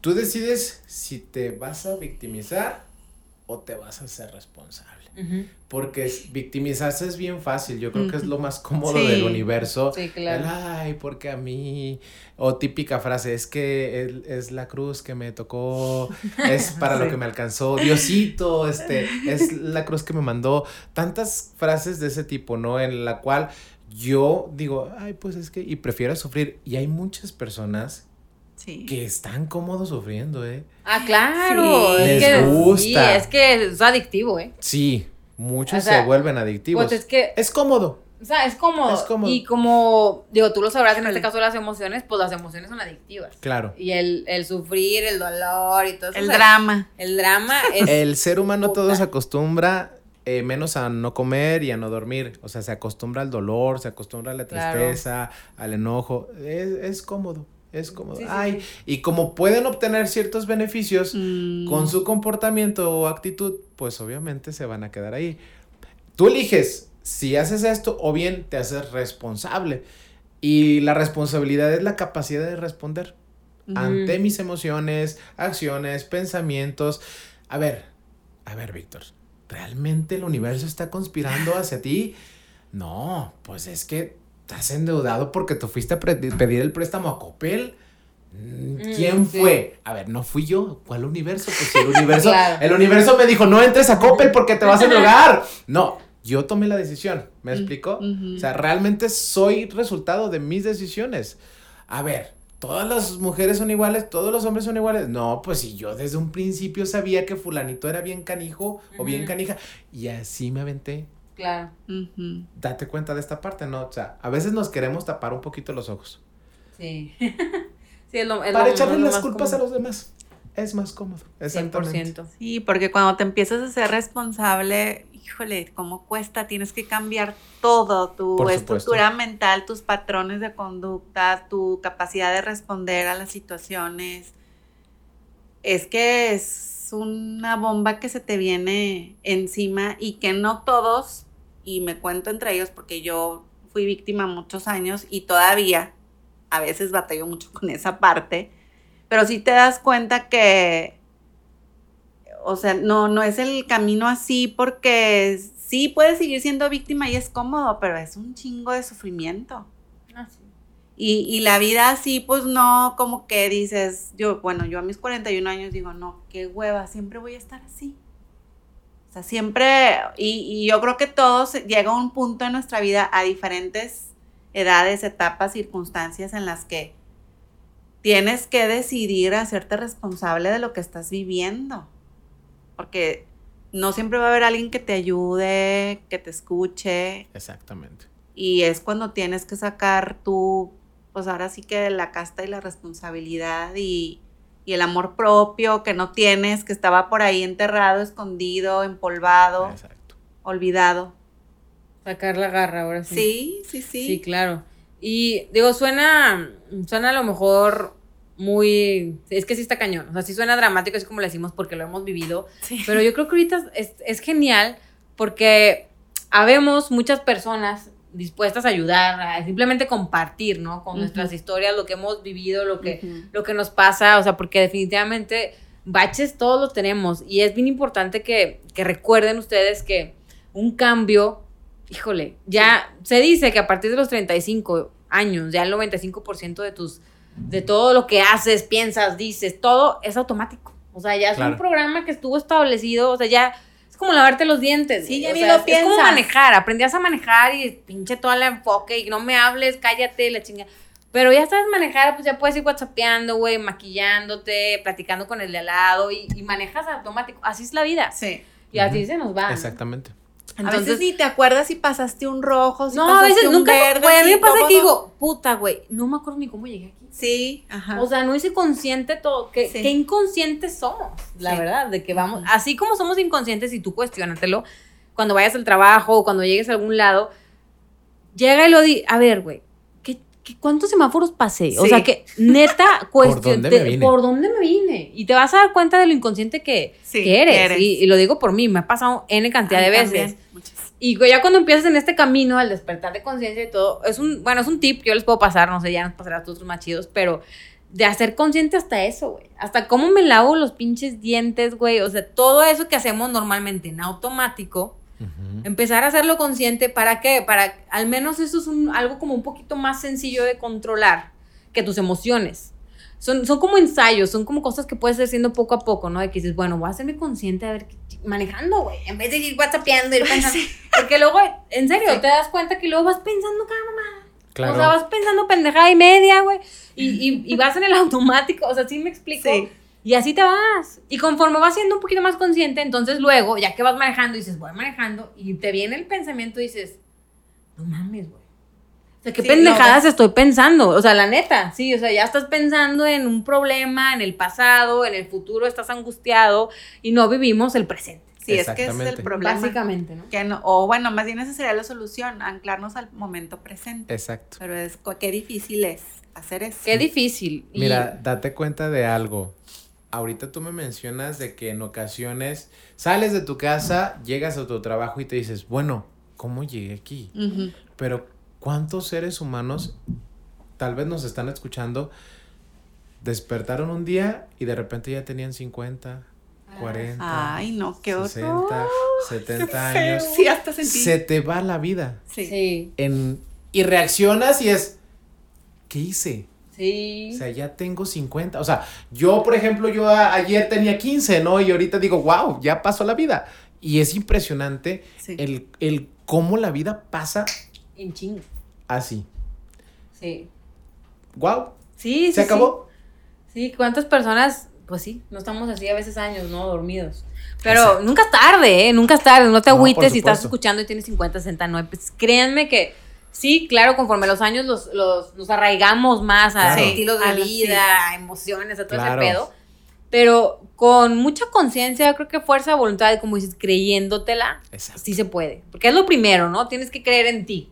Tú decides si te vas a victimizar o te vas a ser responsable. Porque victimizarse es bien fácil. Yo creo que es lo más cómodo Sí. del universo. Sí, claro. El, Ay, porque a mí. O típica frase, es que el- es la cruz que me tocó, es para lo que me alcanzó. Diosito, este, es la cruz que me mandó. Tantas frases de ese tipo, ¿no? En la cual yo digo, ay, pues es que, y prefiero sufrir. Y hay muchas personas Sí. que están cómodos sufriendo, ¿eh? Ah, claro. Sí. es Les que, gusta. Sí, es que es adictivo, ¿eh? Sí, muchos O sea, se vuelven adictivos. Pues es que Es cómodo. O sea, es cómodo. Es cómodo. Y como, digo, tú lo sabrás en este caso de las emociones, pues las emociones son adictivas. Claro. Y el, el sufrir, el dolor y todo eso. El o sea, drama. El drama es... El ser humano todo Puta. se acostumbra eh, menos a no comer y a no dormir. O sea, se acostumbra al dolor, se acostumbra a la Claro. tristeza, al enojo. Es, es cómodo, es. Sí, sí, Ay, sí. y como pueden obtener ciertos beneficios Mm, con su comportamiento o actitud, pues obviamente se van a quedar ahí. Tú eliges si haces esto o bien te haces responsable. Y la responsabilidad es la capacidad de responder ante mis emociones, acciones, pensamientos. A ver, a ver, Víctor, ¿realmente el universo está conspirando hacia ti? No, pues es que estás endeudado porque te fuiste a pedir el préstamo a Coppel. Mm, ¿Quién Mm, sí. fue? A ver, no fui yo. ¿Cuál universo? Pues si el universo, Claro. el universo me dijo, no entres a Coppel porque te vas a endeudar. No, yo tomé la decisión. ¿Me Mm, explico? O sea, realmente soy resultado de mis decisiones. A ver, ¿todas las mujeres son iguales? ¿Todos los hombres son iguales? No, pues si yo desde un principio sabía que fulanito era bien canijo o bien canija y así me aventé. Claro. Date cuenta de esta parte, ¿no? O sea, a veces nos queremos tapar un poquito los ojos. Sí. sí, es lo, es para lo- echarle lo las más culpas común. a los demás. Es más cómodo. Exactamente. 100%. Sí, porque cuando te empiezas a ser responsable, híjole, cómo cuesta, tienes que cambiar todo, tu estructura mental, tus patrones de conducta, tu capacidad de responder a las situaciones. Es que es una bomba que se te viene encima y que no todos, y me cuento entre ellos porque yo fui víctima muchos años y todavía a veces batallo mucho con esa parte, pero sí te das cuenta que o sea, no, no es el camino así porque sí puedes seguir siendo víctima y es cómodo, pero es un chingo de sufrimiento. Y, y la vida así, pues no, como que dices, yo, bueno, yo a mis 41 años digo, no, qué hueva, siempre voy a estar así. O sea, siempre, y, y yo creo que todos llega a un punto en nuestra vida a diferentes edades, etapas, circunstancias en las que tienes que decidir hacerte responsable de lo que estás viviendo. Porque no siempre va a haber alguien que te ayude, que te escuche, Exactamente. y es cuando tienes que sacar tú, pues ahora sí que la casta y la responsabilidad y, y el amor propio que no tienes, que estaba por ahí enterrado, escondido, empolvado, Exacto. olvidado. Sacar la garra ahora sí. Sí, sí, sí. Sí, claro. Y digo, suena, suena a lo mejor muy, es que sí está cañón, o sea, sí suena dramático, así como lo decimos porque lo hemos vivido, Sí. pero yo creo que ahorita es, es genial porque habemos muchas personas dispuestas a ayudar, a simplemente compartir, ¿no? Con nuestras historias, lo que hemos vivido, lo que, lo que nos pasa, o sea, porque definitivamente baches todos los tenemos y es bien importante que, que recuerden ustedes que un cambio, híjole, ya se dice que a partir de los 35 años, ya el 95% de tus, de todo lo que haces, piensas, dices, todo es automático. O sea, ya es Claro. un programa que estuvo establecido, o sea, ya como lavarte los dientes. Sí, ya o ni sea, lo es- Es como manejar, aprendías a manejar y pinche todo el enfoque y no me hables, cállate, la chinga. Pero ya sabes manejar, pues ya puedes ir whatsappeando, güey, maquillándote, platicando con el de al lado y, y manejas automático. Así es la vida. Sí. Y así se nos va. ¿no? Exactamente. a veces Entonces, ni te acuerdas si pasaste un rojo, si no, a pasaste veces un nunca, verde, güey, a mí me pasa que digo, puta, güey, no me acuerdo ni cómo llegué aquí. Sí, ajá. O sea, no hice consciente todo, Sí. qué inconscientes somos, la Sí. verdad, de que vamos, así como somos inconscientes y tú cuestionatelo, cuando vayas al trabajo o cuando llegues a algún lado, llega y lo di, a ver, güey, ¿qué, qué- cuántos semáforos pasé? O sea, que neta cuestión, dónde te- vine? ¿por dónde me vine? Y te vas a dar cuenta de lo inconsciente que, Sí, que eres. que eres. Y, y lo digo por mí, me ha pasado N cantidad de veces. Y ya cuando empiezas en este camino al despertar de conciencia y todo, es un, bueno, es un tip que yo les puedo pasar, no sé, ya nos pasará a otros más chidos, pero de hacer consciente hasta eso, güey. Hasta cómo me lavo los pinches dientes, güey. O sea, todo eso que hacemos normalmente en automático, Empezar a hacerlo consciente, ¿para qué? Para, al menos eso es un- algo como un poquito más sencillo de controlar que tus emociones. Son, son como ensayos, son como cosas que puedes ir haciendo poco a poco, ¿no? De que dices, bueno, voy a hacerme consciente a ver, manejando, güey, en vez de ir whatsappeando, ir pensando. Porque luego, en serio, Sí. te das cuenta que luego vas pensando cada mamá. Claro. O sea, vas pensando pendejada y media, güey. Y, y, y vas en el automático, o sea, ¿sí me explico? Sí. Y así te vas. Y conforme vas siendo un poquito más consciente, entonces luego, ya que vas manejando, dices, voy manejando, y te viene el pensamiento y dices, no mames, güey. O sea, qué Sí, pendejadas lo estoy pensando. O sea, la neta, sí, o sea, ya estás pensando en un problema, en el pasado, en el futuro, estás angustiado y no vivimos el presente. Sí, es que ese es el problema. Básicamente, ¿no? Que no, o bueno, más bien esa sería la solución, anclarnos al momento presente. Exacto. Pero es qué difícil es hacer eso. Qué difícil. Y- Mira, date cuenta de algo. Ahorita tú me mencionas de que en ocasiones sales de tu casa, llegas a tu trabajo y te dices, bueno, ¿cómo llegué aquí? Pero ¿cuántos seres humanos tal vez nos están escuchando despertaron un día y de repente ya tenían 50, 40, Ay, no, qué horror. 60, 70 años? Sí, hasta sentí. Se te va la vida Sí. Sí, en y reaccionas y es ¿qué hice? Sí. O sea, ya tengo 50. O sea, yo, por ejemplo, yo a- ayer tenía 15, ¿no? Y ahorita digo, wow, ya pasó la vida. Y es impresionante Sí. el, el cómo la vida pasa En chingo. así. Sí. Wow, Sí, sí. se acabó. Sí. Sí, ¿cuántas personas pues sí, no estamos así a veces años, ¿no? Dormidos. Pero nunca es tarde, ¿eh? Nunca es tarde. No te No, agüites si estás escuchando y tienes 50, 69. Pues créanme que sí, claro, conforme los años los, los- nos arraigamos más a Claro. estilos de A vida, a emociones, a todo Claro. ese pedo. Pero con mucha conciencia, yo creo que fuerza voluntad, como dices, creyéndotela, Exacto. sí se puede. Porque es lo primero, ¿no? Tienes que creer en ti.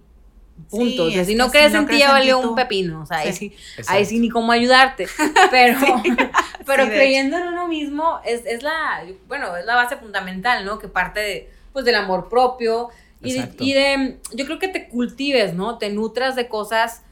Punto. Sí, o sea, si no si crees no en ti, ya valió un pepino. O sea, ahí Sí. sí, ahí sí ni cómo ayudarte. Pero, pero Sí, creyendo en uno mismo es, es la, bueno, es la base fundamental, ¿no? Que parte de, pues, del amor propio y de, y de, yo creo que te cultives, ¿no? Te nutras de cosas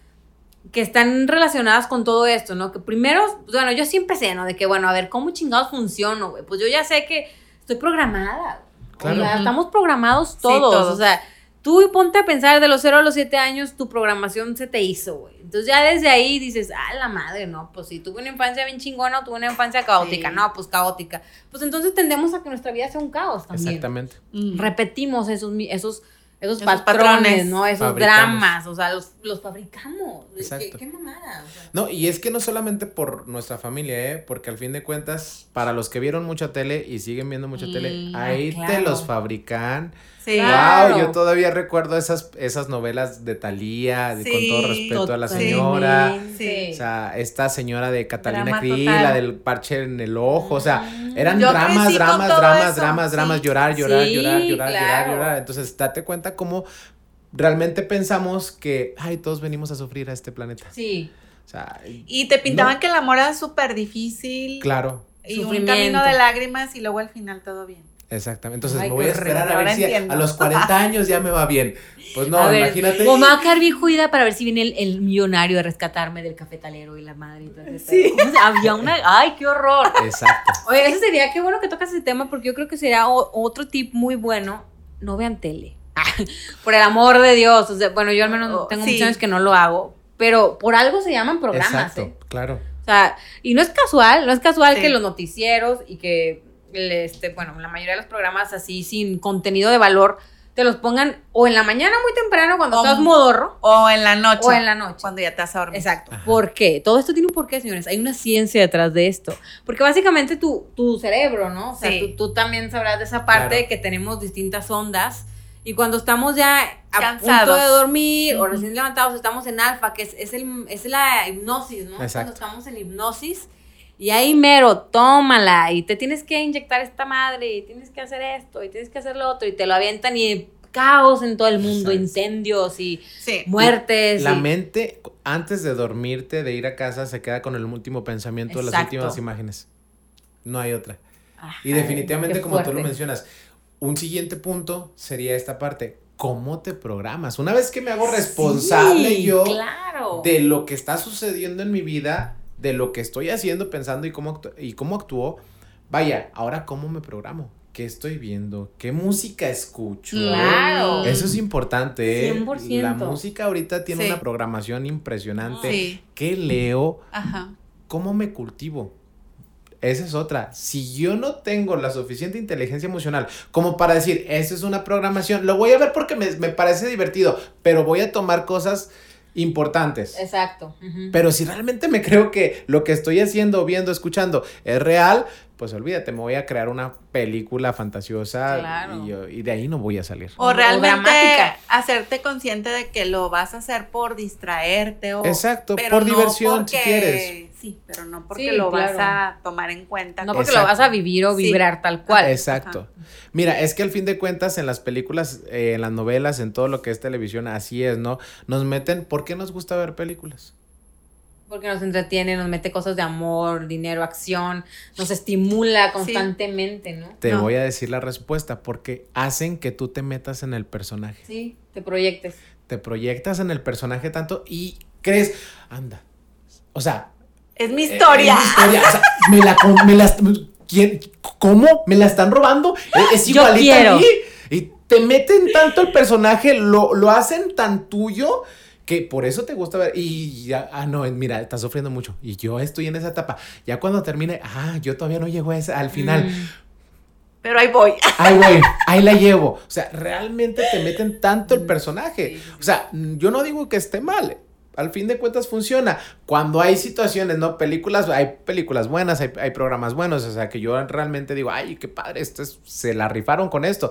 que están relacionadas con todo esto, ¿no? Que primero, pues, bueno, yo siempre sé, ¿no? De que, bueno, a ver, ¿cómo chingados funciono, güey? Pues yo ya sé que estoy programada. Claro. O sea, estamos programados Sí, todos. todos. O sea, tú ponte a pensar, de los 0 a los 7 años, tu programación se te hizo, güey. Entonces ya desde ahí dices, ah, la madre, no, pues si tuve una infancia bien chingona o tuve una infancia caótica. Sí. No, pues caótica. Pues entonces tendemos a que nuestra vida sea un caos también. Exactamente. Mm. Repetimos esos, esos, esos, Esos patrones, patrones. ¿no? Esos Fabricamos. dramas, o sea, los, los fabricamos. ¿Qué, Exacto. qué mamada? O sea, No, y es que no solamente por nuestra familia, ¿eh? Porque al fin de cuentas, para los que vieron mucha tele y siguen viendo mucha tele, Mm, ahí te claro. los fabrican. Sí. Claro. Wow, yo todavía recuerdo esas, esas novelas de Talía, de- con todo respeto a la señora. Sí. O sea, esta señora de Catalina Krill, la del parche en el ojo, o sea, eran Yo dramas, dramas, dramas, eso, dramas, sí. dramas, llorar, llorar, Sí, llorar, llorar, llorar, claro. llorar. Entonces, date cuenta cómo realmente pensamos que, ay, todos venimos a sufrir a este planeta. Sí. O sea, Y te pintaban No. que el amor era súper difícil. claro, Y un camino de lágrimas y luego al final todo bien. Exactamente. Entonces, Ay, me voy a esperar a ver si entiendo. a los 40 años ya me va bien. Pues no, a ver, imagínate. O quedar bien jodida para ver si viene el, el millonario a rescatarme del cafetalero y la madre. y todo Sí. pedo. ¿Cómo se- Había una. ¡Ay, qué horror! Exacto. Oye, ese sería, qué bueno que tocas ese tema porque yo creo que sería o- otro tip muy bueno. No vean tele. por el amor de Dios. O sea, bueno, yo al menos Oh, tengo sí. muchos años que no lo hago. Pero por algo se llaman programas, Exacto, ¿eh? claro. O sea, y no es casual, no es casual Sí. que los noticieros y que, este, bueno, la mayoría de los programas así sin contenido de valor te los pongan o en la mañana muy temprano cuando O- estás modorro O en la noche. o en la noche. Cuando ya te vas a dormir. Exacto. Ajá. ¿Por qué? Todo esto tiene un porqué, señores. Hay una ciencia detrás de esto. Porque básicamente tu, tu cerebro, ¿no? O sea, Sí. tú, tú también sabrás de esa parte Claro. que tenemos distintas ondas. Y cuando estamos ya a Cansados. punto de dormir o Ujú. recién levantados, estamos en alfa, que es, es, el, es la hipnosis, ¿no? Exacto. Cuando estamos en hipnosis. Y ahí mero, tómala. Y te tienes que inyectar esta madre. Y tienes que hacer esto. Y tienes que hacer lo otro. Y te lo avientan. Y caos en todo el mundo. Incendios y Sí. muertes. La y- mente, antes de dormirte, de ir a casa, se queda con el último pensamiento, las Exacto. últimas imágenes. No hay otra. Ajá, Y definitivamente, como tú lo mencionas, un siguiente punto sería esta parte. ¿Cómo te programas? Una vez que me hago responsable Sí, yo claro. de lo que está sucediendo en mi vida, de lo que estoy haciendo, pensando y cómo, actu- y cómo actúo, vaya, ahora cómo me programo, qué estoy viendo, qué música escucho. Claro. Eso es importante, ¿eh? 100%. La música ahorita tiene Sí. una programación impresionante. Sí. ¿Qué leo? Ajá. ¿Cómo me cultivo? Esa es otra. Si yo no tengo la suficiente inteligencia emocional como para decir, esa es una programación, lo voy a ver porque me, me parece divertido, pero voy a tomar cosas importantes. Exacto. Pero si realmente me creo que lo que estoy haciendo, viendo, escuchando es real, pues olvídate, me voy a crear una película fantasiosa Claro. y, yo- y de ahí no voy a salir. O realmente hacerte consciente de que lo vas a hacer por distraerte o Exacto, pero por no diversión, si quieres. Sí, pero no porque Sí, lo vas a tomar en cuenta. No porque Exacto. lo vas a vivir o Sí. vibrar tal cual. Exacto. Mira, es que al fin de cuentas en las películas, eh, en las novelas, en todo lo que es televisión, así es, ¿no? Nos meten, ¿por qué nos gusta ver películas? Porque nos entretiene, nos mete cosas de amor, dinero, acción, nos estimula constantemente, ¿no? Te No. voy a decir la respuesta, porque hacen que tú te metas en el personaje. Sí, te proyectes. Te proyectas en el personaje tanto y crees, anda. O sea, Es mi Eh, historia. es mi historia. O sea, me la, me la- ¿quién- ¿Cómo? ¿Me la están robando? Eh, Es igualita a mí. Y te meten tanto el personaje, lo, lo hacen tan tuyo que por eso te gusta ver. Y ya, ah, no, mira, estás sufriendo mucho. Y yo estoy en esa etapa. Ya cuando termine, ah, yo todavía no llego a esa, al final. Mm. Pero ahí voy. Ay, güey, ahí la llevo. O sea, realmente te meten tanto el personaje. O sea, mm, yo no digo que esté mal. Al fin de cuentas funciona. Cuando hay situaciones, ¿no? Películas, hay películas buenas, hay, hay programas buenos, o sea, que yo realmente digo, ay, qué padre, esto es- se la rifaron con esto.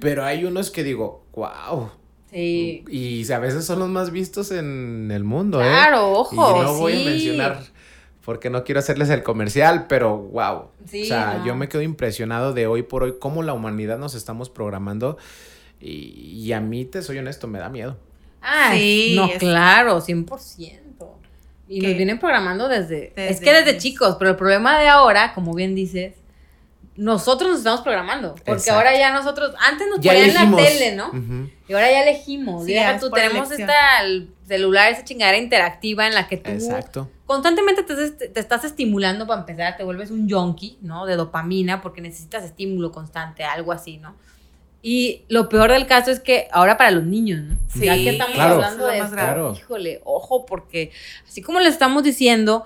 Pero hay unos que digo, wow. Sí. Y a veces son los más vistos en el mundo, ¿eh? Claro, ojo. Y no voy sí. a mencionar porque no quiero hacerles el comercial, pero wow. Sí, o sea, no. yo me quedo impresionado de hoy por hoy cómo la humanidad nos estamos programando y, y a mí, te soy honesto, me da miedo. Ah, Sí, no, es- claro, 100%. Y nos Que- vienen programando desde, Es Desde que desde chicos, pero el problema de ahora, como bien dices, nosotros nos estamos programando. Porque Exacto. ahora ya nosotros, antes nos Ya ponían elegimos. la tele, ¿no? Ujú. Y ahora ya elegimos. Sí, y es tú, tenemos elección. esta el celular, esa chingadera interactiva en la que tú Exacto. constantemente te, te estás estimulando para empezar, te vuelves un junkie, ¿no? De dopamina porque necesitas estímulo constante, algo así, ¿no? Y lo peor del caso es que ahora para los niños, ¿no? Sí, ya que estamos claro. hablando de esto. Claro. híjole, ojo, porque así como les estamos diciendo,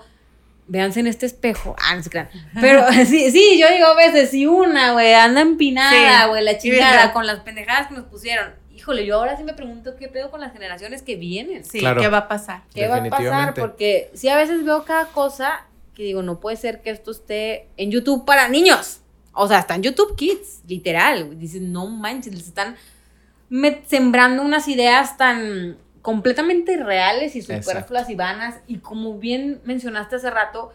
véanse en este espejo. Ah, no se crean. Pero sí, sí, yo digo a veces, si una, güey, anda empinada, Sí. güey, la chingada con las pendejadas que nos pusieron. Híjole, yo ahora sí me pregunto qué pedo con las generaciones que vienen. Sí, Claro. ¿qué va a pasar? ¿Qué va a pasar? Definitivamente. Porque sí, a veces veo cada cosa que digo, no puede ser que esto esté en YouTube para niños. O sea, está en YouTube Kids, literal. güey. Dices, no manches, les están sembrando unas ideas tan completamente irreales y superfluas y vanas. Y como bien mencionaste hace rato,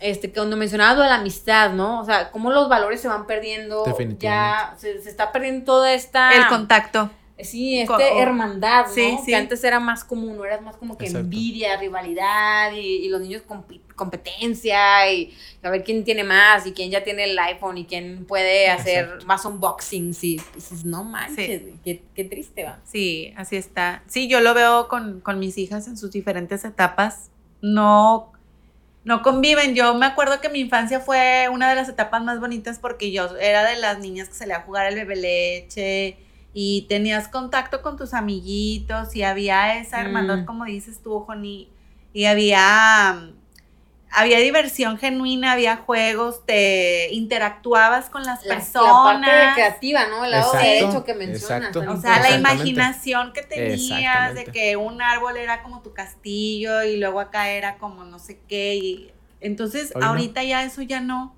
este, que cuando de la amistad, ¿no? O sea, cómo los valores se van perdiendo. Definitivamente. Ya se, se está perdiendo toda esta... El contacto. Sí, este o- hermandad, ¿no? Sí, sí. Que antes era más común, ¿no? Era más como que Exacto. envidia, rivalidad y, y los niños competencia y a ver quién tiene más y quién ya tiene el iPhone y quién puede hacer Exacto. más unboxings y dices, no manches, Sí. qué, qué triste va. Sí, así está. Sí, yo lo veo con, con mis hijas en sus diferentes etapas. No, no conviven. Yo me acuerdo que mi infancia fue una de las etapas más bonitas porque yo era de las niñas que se le a jugar el bebé leche y tenías contacto con tus amiguitos y había esa hermandad, Mm. como dices tú, Joni, y había... Había diversión genuina, había juegos, te interactuabas con las La, personas. la parte creativa, ¿no? El lado Exacto, derecho que mencionas. exacto. O sea, la imaginación que tenías de que un árbol era como tu castillo y luego acá era como no sé qué. Y entonces, Hoy no. ahorita ya eso ya no.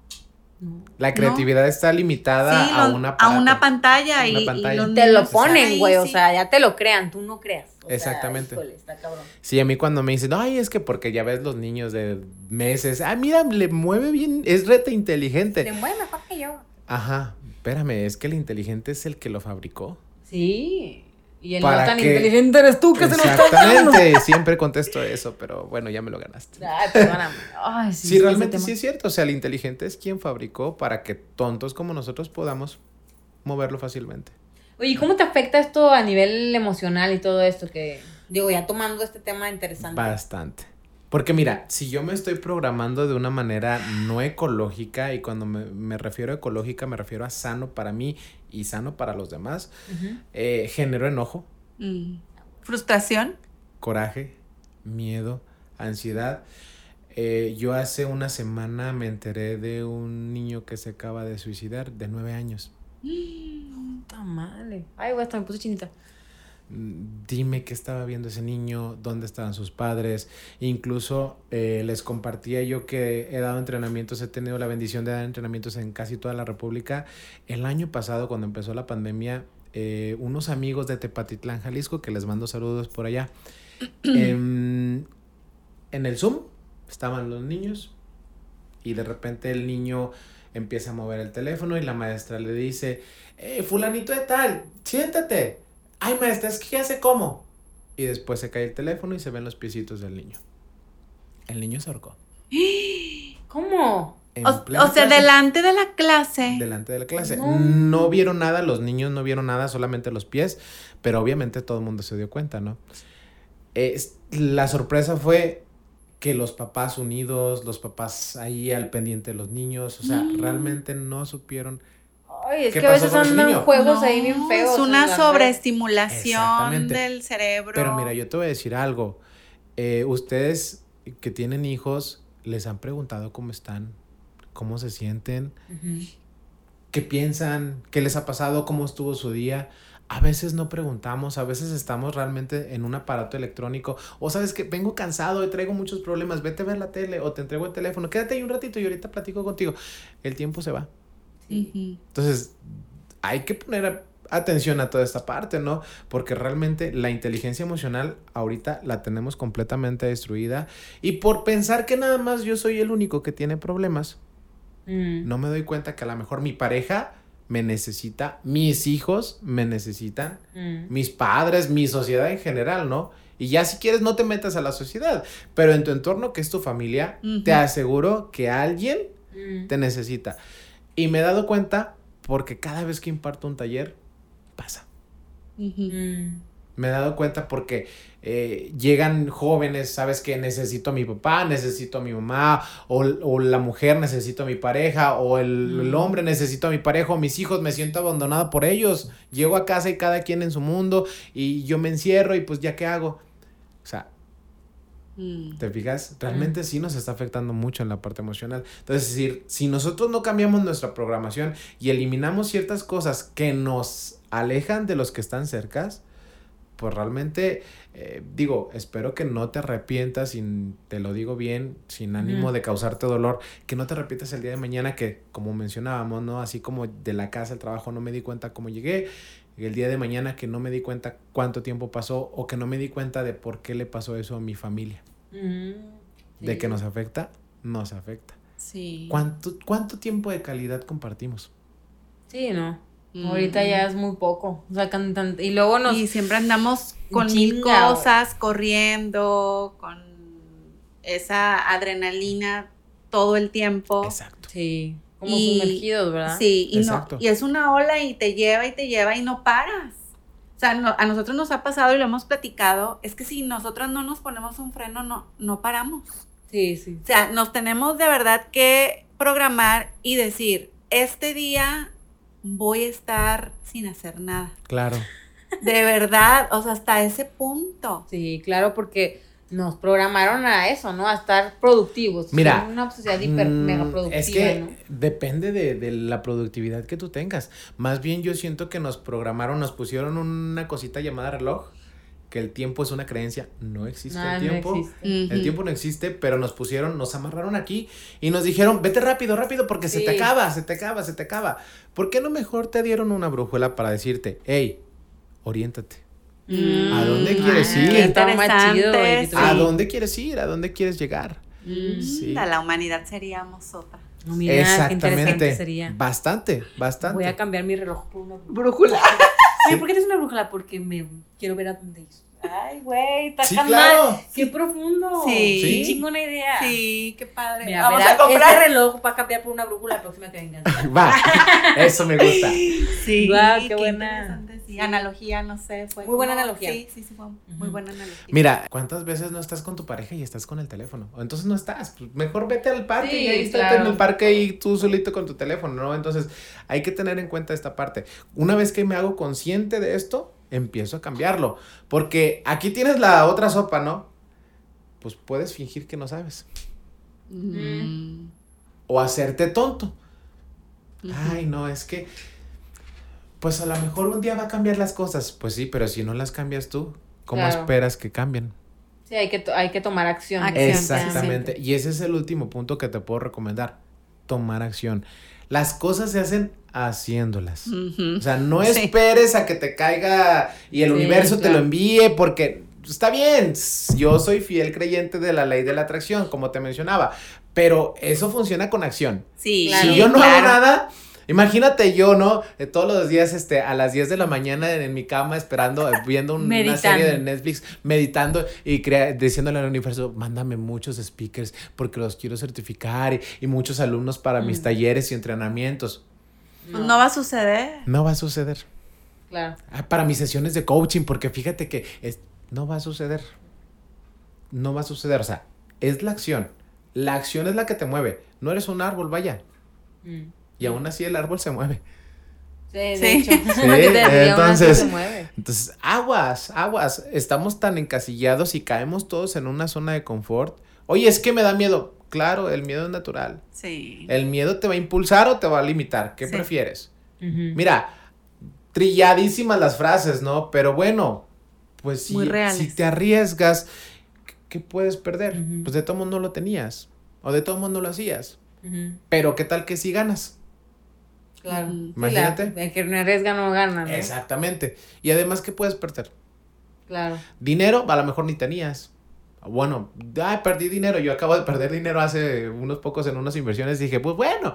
No. La creatividad está limitada Sí, a lo- una a una pantalla. y, Una y pantalla. los Te lo ponen, güey, o sea, ya te lo crean, tú no creas. O sea, Exactamente. híjole, está cabrón. Sí, a mí cuando me dicen, ay, es que porque ya ves los niños de meses, ah, mira, le mueve bien, es reta Te inteligente. mueve mejor que yo. Ajá, espérame, es que el inteligente es el que lo fabricó. Sí. Y el Para no tan inteligente eres tú que se nos está. Exactamente, siempre contesto eso, pero bueno, ya me lo ganaste. Ay, perdóname. Ay, sí, Sí, realmente sí es cierto, o sea, el inteligente es quien fabricó para que tontos como nosotros podamos moverlo fácilmente. Oye, ¿y ¿cómo te afecta esto a nivel emocional y todo esto que, digo, ya tomando este tema interesante? Bastante. Porque mira, si yo me estoy programando de una manera no ecológica, y cuando me, me refiero a ecológica me refiero a sano para mí y sano para los demás, Ujú. eh, genero enojo, Mm. Frustración. coraje, miedo, ansiedad. Eh, yo hace una semana me enteré de un niño que se acaba de suicidar de nueve años. Puta madre. Ay, güey, hasta me puse chinita. Dime qué estaba viendo ese niño, dónde estaban sus padres. Incluso eh, les compartía yo que he dado entrenamientos, he tenido la bendición de dar entrenamientos en casi toda la República. El año pasado, cuando empezó la pandemia, eh, unos amigos de Tepatitlán, Jalisco, que les mando saludos por allá, em, en el Zoom estaban los niños y de repente el niño empieza a mover el teléfono y la maestra le dice, eh, fulanito de tal, siéntate. Ay, maestra, es que ya sé cómo. Y después se cae el teléfono y se ven los piecitos del niño. El niño se ahorcó. ¿Cómo? En O, sea, delante de la clase. delante de la clase. No. No. vieron nada, los niños no vieron nada, solamente los pies, pero obviamente todo el mundo se dio cuenta, ¿no? Es- la sorpresa fue que los papás unidos, los papás ahí al pendiente de los niños, o sea, Mm. realmente no supieron Ay, es ¿Qué que a veces andan juegos ahí bien feos. Es una sobreestimulación del cerebro. Pero mira, yo te voy a decir algo. Eh, ustedes que tienen hijos, ¿les han preguntado cómo están? ¿Cómo se sienten? ¿Qué piensan? ¿Qué les ha pasado? ¿Cómo estuvo su día? a veces no preguntamos, a veces estamos realmente en un aparato electrónico, o sabes que vengo cansado y traigo muchos problemas, vete a ver la tele o te entrego el teléfono, quédate ahí un ratito y ahorita platico contigo. El tiempo se va. Entonces, hay que poner atención a toda esta parte, ¿no? Porque realmente la inteligencia emocional ahorita la tenemos completamente destruida y por pensar que nada más yo soy el único que tiene problemas, mm. no me doy cuenta que a lo mejor mi pareja me necesita, mis hijos me necesitan, mm. mis padres, mi sociedad en general, ¿no? Y ya si quieres no te metas a la sociedad, pero en tu entorno que es tu familia, te aseguro que alguien mm. te necesita. Y me he dado cuenta porque cada vez que imparto un taller, pasa. Me he dado cuenta porque eh, llegan jóvenes, sabes que necesito a mi papá, necesito a mi mamá, o, la mujer necesito a mi pareja, o el, hombre necesito a mi pareja, o mis hijos, me siento abandonada por ellos. Llego a casa y cada quien en su mundo, y yo me encierro y pues ya qué hago. O sea, mm. ¿Te fijas? Realmente sí nos está afectando mucho en la parte emocional. Entonces, es decir, si nosotros no cambiamos nuestra programación y eliminamos ciertas cosas que nos alejan de los que están cercas, pues realmente, eh, digo, espero que no te arrepientas, sin, te lo digo bien, sin ánimo de causarte dolor, que no te arrepientas el día de mañana que, como mencionábamos, ¿no? Así como de la casa al trabajo no me di cuenta cómo llegué, el día de mañana que no me di cuenta cuánto tiempo pasó o que no me di cuenta de por qué le pasó eso a mi familia. De que nos afecta, nos afecta. Sí. ¿Cuánto, ¿Cuánto tiempo de calidad compartimos? Sí, no. Ahorita ya es muy poco. O sea, y luego nos. Y siempre andamos con mil cosas, corriendo, con esa adrenalina todo el tiempo. Exacto. Sí. Como sumergidos, ¿verdad? Sí, y, no, y es una ola y te lleva y te lleva y no paras. O sea, a nosotros nos ha pasado y lo hemos platicado, es que si nosotros no nos ponemos un freno, no, no paramos. Sí, sí. O sea, nos tenemos de verdad que programar y decir, este día voy a estar sin hacer nada. Claro. De verdad, o sea, hasta ese punto. Sí, claro, porque nos programaron a eso, ¿no? A estar productivos. Mira. Una sociedad hiper mm, mega productiva. Es que depende de, de, la productividad que tú tengas. Más bien yo siento que nos programaron, nos pusieron una cosita llamada reloj que el tiempo es una creencia. No existe el tiempo. El tiempo no existe, pero nos pusieron, nos amarraron aquí y nos dijeron, vete rápido, rápido, porque se te acaba, se te acaba, se te acaba. ¿Por qué no mejor te dieron una brújula para decirte, hey, oriéntate? Mm. ¿A dónde quieres ir? ¿A dónde quieres ir? ¿A dónde quieres llegar? Mm. A la humanidad seríamos otra. Exactamente. Sería. Bastante, bastante. Voy a cambiar mi reloj por una brújula. ¿por qué eres una brújula? Porque me quiero ver a dónde ir. Ay, güey, está sí, claro. Qué profundo. Sí. Qué chingona idea. Sí, qué padre. Mira, Vamos a comprar. Este reloj va a cambiar por una brújula la próxima que venga. va, eso me gusta. Sí, wow, qué, buena. Sí, analogía, no sé. Fue muy buena analogía. Sí, sí, sí, fue muy buena analogía. Mira, ¿cuántas veces no estás con tu pareja y estás con el teléfono? O entonces no estás. Pues mejor vete al parque y ahí estás en el parque y tú solito con tu teléfono, ¿no? Entonces hay que tener en cuenta esta parte. Una vez que me hago consciente de esto, empiezo a cambiarlo. Porque aquí tienes la otra sopa, ¿no? Pues puedes fingir que no sabes. Mm. O hacerte tonto. Ay, no, es que, pues a lo mejor un día va a cambiar las cosas. Pues sí, pero si no las cambias tú, ¿cómo esperas que cambien? Sí, hay que, hay que tomar acción. Exactamente. Y ese es el último punto que te puedo recomendar. Tomar acción. Las cosas se hacen haciéndolas. O sea, no esperes a que te caiga y el universo te lo envíe porque está bien, yo soy fiel creyente de la ley de la atracción, como te mencionaba, pero eso funciona con acción. Sí, si yo no hago nada, Imagínate yo, ¿no? Todos los días, este, a las 10 de la mañana en, mi cama esperando, eh, viendo una serie de Netflix, meditando y diciéndole al universo, mándame muchos speakers porque los quiero certificar y, muchos alumnos para mis mm. talleres y entrenamientos. No. va a suceder. No va a suceder. Claro. Ah, para mis sesiones de coaching, porque fíjate que no va a suceder. No va a suceder. O sea, es la acción. La acción es la que te mueve. No eres un árbol, vaya. Mm. Y aún así el árbol se mueve. Sí, de hecho. entonces, entonces, aguas, aguas. Estamos tan encasillados y caemos todos en una zona de confort. Oye, es que me da miedo. Claro, el miedo es natural. Sí. ¿El miedo te va a impulsar o te va a limitar? ¿Qué prefieres? Mira, trilladísimas las frases, ¿no? Pero bueno, pues si, si te arriesgas, ¿qué- ¿qué puedes perder? Pues de todo mundo lo tenías. O de todo mundo lo hacías. Pero ¿qué tal que si ganas? Claro. Imagínate. la- el que no arriesga no gana, ¿no? Exactamente. Y además, ¿qué puedes perder? Claro. Dinero, a lo mejor ni tenías. Bueno, ay, perdí dinero. Yo acabo de perder dinero hace unos pocos en unas inversiones. Dije, pues bueno,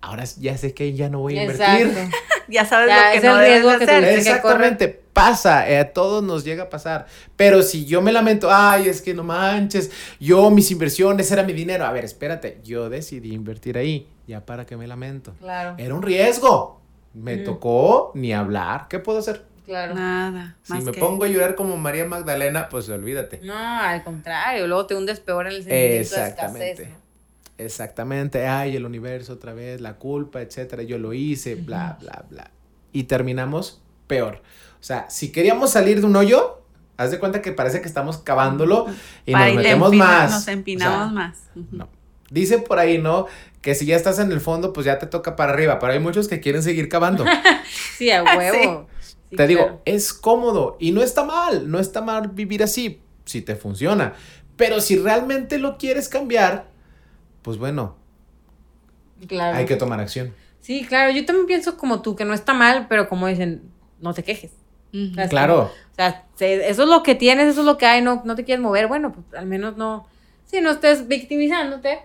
ahora ya sé que ya no voy a invertir. Ya sabes Ya, lo que es no el debes riesgo de que hacer. tuviste que Exactamente, pasa, eh, a todos nos llega a pasar. Pero si yo me lamento, ay, es que no manches, yo mis inversiones era mi dinero. A ver, espérate, yo decidí invertir ahí, ya para que me lamento. Claro. Era un riesgo. Me Mm. tocó ni hablar. ¿Qué puedo hacer? Claro. Nada. Si más me que- pongo a llorar como María Magdalena, pues olvídate. No, al contrario, luego te hundes peor en el sentimiento de Exactamente. escasez, ¿no? Exactamente, ay, el universo otra vez, la culpa, etcétera, yo lo hice, bla, bla, bla. Y terminamos peor. O sea, si queríamos salir de un hoyo, haz de cuenta que parece que estamos cavándolo y Para nos metemos empina- más. Nos empinamos O sea, más. No. Dice por ahí, ¿no? Que si ya estás en el fondo, pues ya te toca para arriba, pero hay muchos que quieren seguir cavando. Sí, a huevo. Sí, te digo, claro. es cómodo y no está mal, no está mal vivir así, si te funciona. Pero si realmente lo quieres cambiar, pues bueno, Claro. hay que tomar acción. Sí, claro, yo también pienso como tú, que no está mal, pero como dicen, no te quejes. Claro. Claro. O sea, se- eso es lo que tienes, eso es lo que hay, no, no te quieres mover, bueno, pues al menos no, sí, no estés victimizándote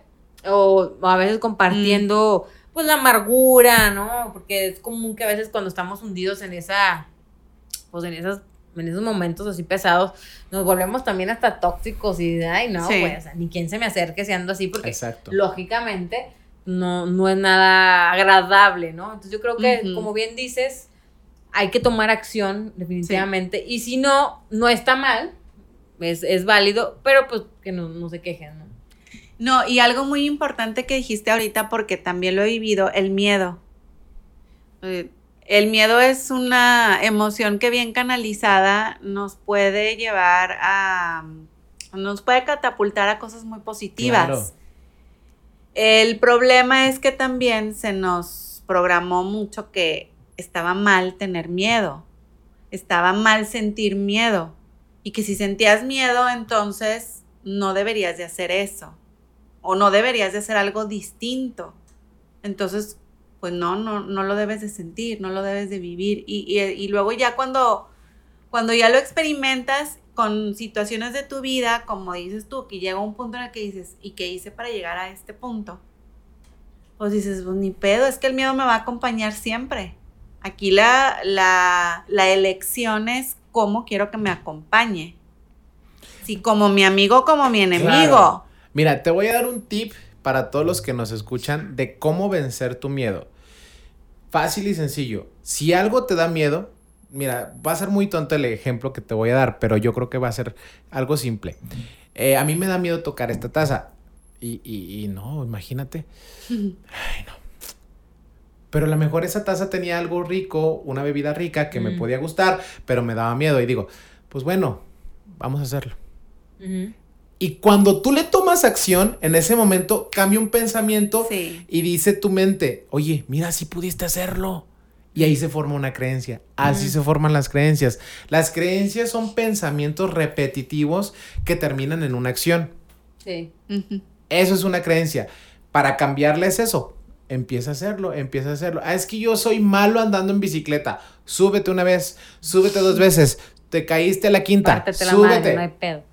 o, o a veces compartiendo, pues la amargura, ¿no? Porque es común que a veces cuando estamos hundidos en esa, pues en esas, en esos momentos así pesados, nos volvemos también hasta tóxicos y, ay, no, Sí. güey, o sea, ni quien se me acerque siendo así, porque Exacto. lógicamente no, no es nada agradable, ¿no? Entonces yo creo que, como bien dices, hay que tomar acción definitivamente. Y si no, no está mal, es, es válido, pero pues que no, no se quejen, ¿no? No, y algo muy importante que dijiste ahorita, porque también lo he vivido, el miedo. Eh, El miedo es una emoción que bien canalizada nos puede llevar a, nos puede catapultar a cosas muy positivas. Claro. El problema es que también se nos programó mucho que estaba mal tener miedo, estaba mal sentir miedo y que si sentías miedo entonces no deberías de hacer eso o no deberías de hacer algo distinto. Entonces, pues no, no, no lo debes de sentir, no lo debes de vivir y, y- y luego ya cuando, cuando ya lo experimentas con situaciones de tu vida, como dices tú, que llega un punto en el que dices, ¿y qué hice para llegar a este punto? Pues dices, pues ni pedo, es que el miedo me va a acompañar siempre. Aquí la, la, la elección es cómo quiero que me acompañe. Si como mi amigo como mi enemigo. Mira, te voy a dar un tip para todos los que nos escuchan de cómo vencer tu miedo. Fácil y sencillo. Si algo te da miedo, mira, va a ser muy tonto el ejemplo que te voy a dar, pero yo creo que va a ser algo simple. Eh, a mí me da miedo tocar esta taza. Y, y- y no, imagínate. Ay, no. Pero a lo mejor esa taza tenía algo rico, una bebida rica que me Mm. podía gustar, pero me daba miedo. Y digo, pues bueno, vamos a hacerlo. Y cuando tú le tomas acción, en ese momento cambia un pensamiento Sí. y dice tu mente, oye, mira, si pudiste hacerlo. Y ahí se forma una creencia. Así se forman las creencias. Las creencias son pensamientos repetitivos que terminan en una acción. Sí. Eso es una creencia. Para cambiarles eso, empieza a hacerlo, empieza a hacerlo. Ah, es que yo soy malo andando en bicicleta. Súbete una vez, súbete dos veces. Te caíste a la quinta. Pártete la súbete. madre, no hay pedo.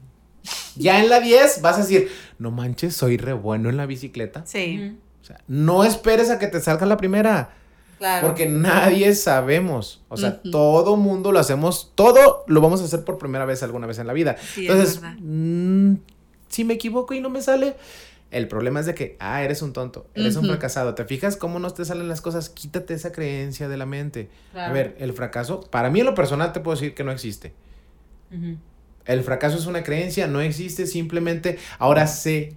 Ya en la 10 vas a decir, no manches, soy re bueno en la bicicleta. Sí. O sea, no esperes a que te salga la primera, Claro. porque nadie sabemos. O sea, todo mundo lo hacemos, todo lo vamos a hacer por primera vez alguna vez en la vida. Sí, es Entonces, verdad. mm, si me equivoco y no me sale, el problema es de que, ah, eres un tonto, eres un fracasado. ¿Te fijas cómo no te salen las cosas? Quítate esa creencia de la mente. Claro. A ver, el fracaso, para mí en lo personal te puedo decir que no existe. El fracaso es una creencia, no existe, simplemente ahora sé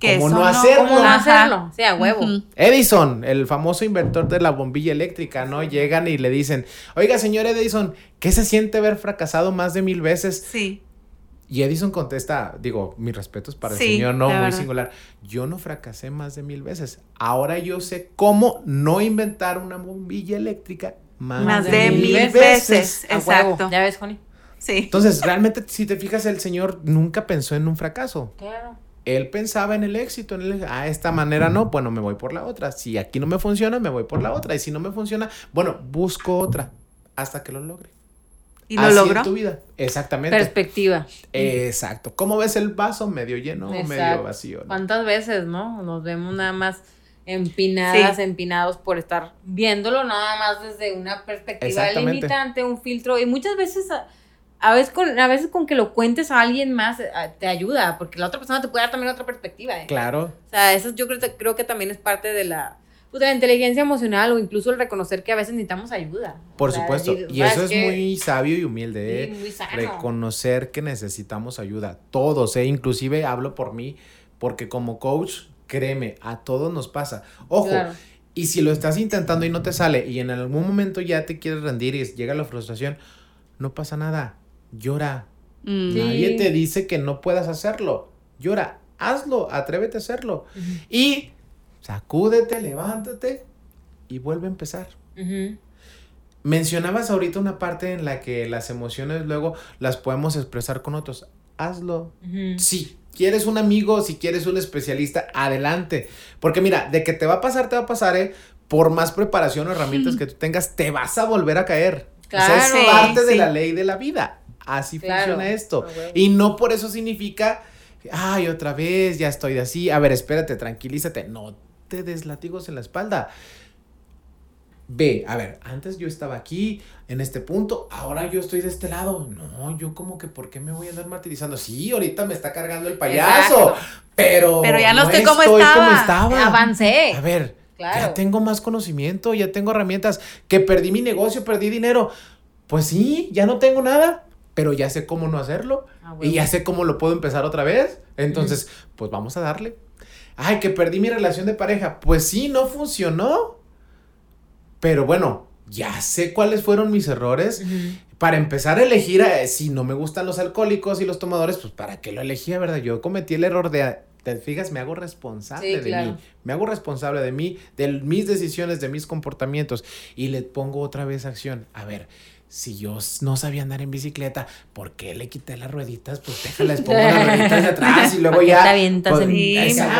Que cómo no hacerlo. ¿Cómo no hacerlo? Sí, a huevo. Edison, el famoso inventor de la bombilla eléctrica, ¿no? Llegan y le dicen, oiga, señor Edison, ¿qué se siente haber fracasado más de mil veces? Sí. Y Edison contesta, digo, mis respetos para Sí, el señor, no, muy verdad. singular. Yo no fracasé más de mil veces. Ahora yo sé cómo no inventar una bombilla eléctrica más, de, mil veces. Exacto. ¿Ya ves, Juani? Sí. Entonces, realmente, si te fijas, el Señor nunca pensó en un fracaso. Claro. Él pensaba en el éxito, en el, ah, esta manera no, bueno, me voy por la otra. Si aquí no me funciona, me voy por la otra. Y si no me funciona, bueno, busco otra hasta que lo logre. ¿Y lo logró? tu vida. Exactamente. Perspectiva. Exacto. ¿Cómo ves el vaso? ¿Medio lleno o medio vacío? ¿Cuántas veces, no? Nos vemos nada más empinadas, empinados por estar viéndolo nada más desde una perspectiva limitante, un filtro. Y muchas veces a veces con, a veces con que lo cuentes a alguien más eh, te ayuda, porque la otra persona te puede dar también otra perspectiva. ¿eh? Claro. O sea, eso yo creo, creo que también es parte de la, pues, de la inteligencia emocional o incluso el reconocer que a veces necesitamos ayuda. Por supuesto. y eso es muy sabio y humilde. ¿eh? Reconocer que necesitamos ayuda. Todos, ¿eh? Inclusive hablo por mí, porque como coach, créeme, a todos nos pasa. Ojo. Y si lo estás intentando y no te sale y en algún momento ya te quieres rendir y llega la frustración, no pasa nada llora. Mm. Nadie te dice que no puedas hacerlo. Llora, hazlo, atrévete a hacerlo. Y sacúdete, levántate y vuelve a empezar. Mencionabas ahorita una parte en la que las emociones luego las podemos expresar con otros. Hazlo. Si quieres un amigo, si quieres un especialista, adelante. Porque mira, de que te va a pasar, te va a pasar, ¿eh? Por más preparación o herramientas que tú tengas, te vas a volver a caer. Claro, es parte de la ley de la vida así funciona esto. Y no por eso significa, ay, otra vez, ya estoy así. A ver, espérate, tranquilízate. No te des látigos en la espalda. Ve, a ver, antes yo estaba aquí, en este punto, ahora yo estoy de este lado. No, yo como que, ¿por qué me voy a andar martirizando? Sí, ahorita me está cargando el payaso, pero... Pero ya no, estoy, como, estaba. estaba. Avancé. A ver, ya tengo más conocimiento, ya tengo herramientas, que perdí mi negocio, perdí dinero. Pues sí, ya no tengo nada, pero ya sé cómo no hacerlo ah, y ya sé cómo lo puedo empezar otra vez. Entonces, pues vamos a darle. Ay, que perdí mi relación de pareja. Pues sí, no funcionó. Pero bueno, ya sé cuáles fueron mis errores. Para empezar a elegir, eh, si no me gustan los alcohólicos y los tomadores, pues para qué lo elegía, ¿verdad? Yo cometí el error de, te fijas, me hago responsable de mí. Me hago responsable de mí, de mis decisiones, de mis comportamientos. Y le pongo otra vez acción. A ver, si yo no sabía andar en bicicleta, ¿por qué le quité las rueditas? Pues déjales, pongo las rueditas de atrás y luego ya. Te avientas pues, en